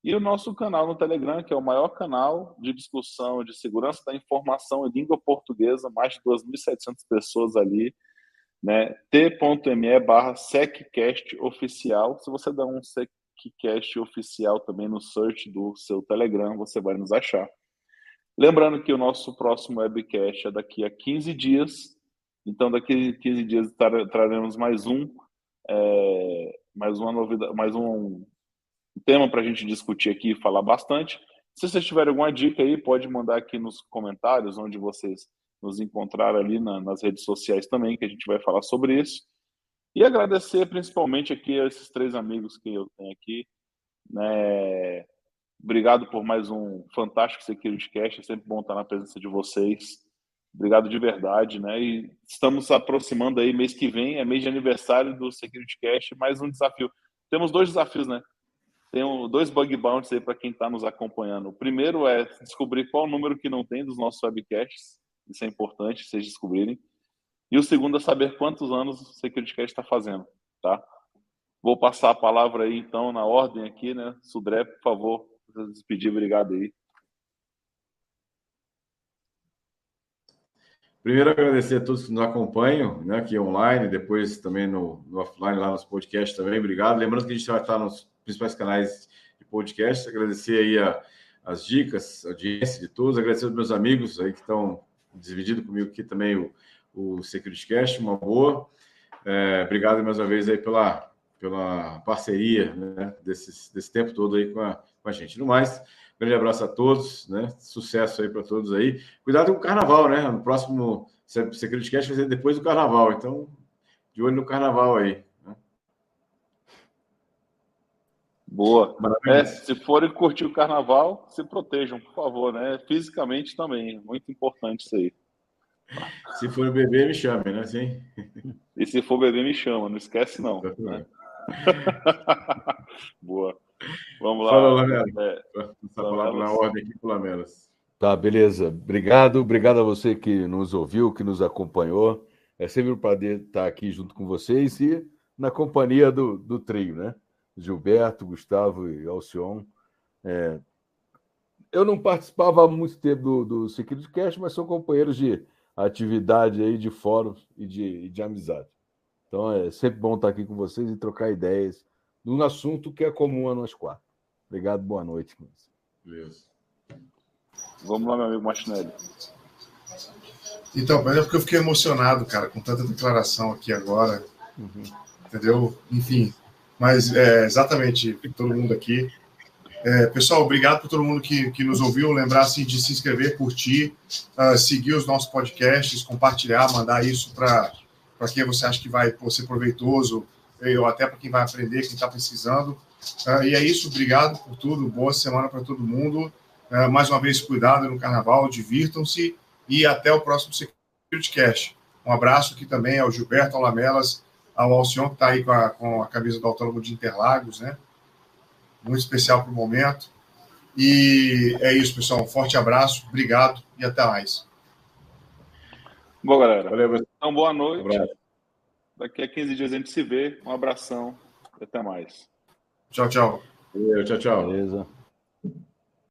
E o nosso canal no Telegram, que é o maior canal de discussão de segurança da informação em língua portuguesa, mais de 2.700 pessoas ali, né? t.me barra seccast oficial. Se você der um seccast oficial também no search do seu Telegram, você vai nos achar. Lembrando que o nosso próximo webcast é daqui a 15 dias. Então, daqui a 15 dias traremos mais um, é, mais uma novidade, mais um tema para a gente discutir aqui e falar bastante. Se vocês tiverem alguma dica aí, pode mandar aqui nos comentários, onde vocês nos encontraram ali na, nas redes sociais também, que a gente vai falar sobre isso. E agradecer principalmente aqui a esses três amigos que eu tenho aqui, né? Obrigado por mais um fantástico Security Cast. É sempre bom estar na presença de vocês. Obrigado de verdade, né? E estamos aproximando aí, mês que vem, é mês de aniversário do Security Cast, mais um desafio. Temos dois desafios, né? Tem dois bug bounties aí para quem está nos acompanhando. O primeiro é descobrir qual o número que não tem dos nossos webcasts. Isso é importante, vocês descobrirem. E o segundo é saber quantos anos o Security Cast está fazendo, tá? Vou passar a palavra aí, então, na ordem aqui, né? Sudré, por favor, despedir, obrigado aí. Primeiro, agradecer a todos que nos acompanham, né, aqui online, depois também no, no offline, lá nos podcasts também. Obrigado. Lembrando que a gente vai estar nos principais canais de podcast. Agradecer aí a, as dicas, a audiência de todos. Agradecer aos meus amigos aí que estão dividido comigo aqui também o, o Security Cast, uma boa. É, obrigado mais uma vez aí pela, pela parceria né, desse, desse tempo todo aí com a, com a gente. No mais, grande abraço a todos, né? Sucesso aí para todos aí. Cuidado com o carnaval, né? No próximo Security Cast vai ser depois do carnaval, então de olho no carnaval aí. Né? Boa. É, se forem curtir o carnaval, se protejam, por favor, né? Fisicamente também, muito importante isso aí. Se for beber, me chame, né? Sim. E se for beber, me chama, não esquece não. Né? (laughs) Boa. Vamos lá. Fala, Lamelas. É, palavra na ordem aqui Lamelas. Tá, beleza. Obrigado. Obrigado a você que nos ouviu, que nos acompanhou. É sempre um prazer estar aqui junto com vocês e na companhia do, do trio, né? Gilberto, Gustavo e Alcion. É, eu não participava há muito tempo do, do Security Cast, mas são companheiros de atividade aí de fóruns e de, de amizade. Então é sempre bom estar aqui com vocês e trocar ideias num assunto que é comum a nós quatro. Obrigado, boa noite. Beleza. Vamos lá, meu amigo Martinelli. Então, é porque eu fiquei emocionado, cara, com tanta declaração aqui agora. Uhum. Entendeu? Enfim, mas é, exatamente todo mundo aqui. É, pessoal, obrigado por todo mundo que, que nos ouviu. Lembrar assim, de se inscrever, curtir, uh, seguir os nossos podcasts, compartilhar, mandar isso para quem você acha que vai ser proveitoso, ou até para quem vai aprender, quem está pesquisando. Uh, e é isso, obrigado por tudo. Boa semana para todo mundo. Uh, mais uma vez, cuidado no carnaval, divirtam-se e até o próximo Security Cash. Um abraço aqui também ao Gilberto, ao Lamelas, ao Alcion, que está aí com a, com a camisa do Autônomo de Interlagos, né? muito especial para o momento. E é isso, pessoal. Um forte abraço, obrigado e até mais. Bom, galera. Valeu, então, boa noite. Um Daqui a 15 dias a gente se vê. Um abração e até mais. Tchau, tchau. Valeu, tchau, tchau. Beleza.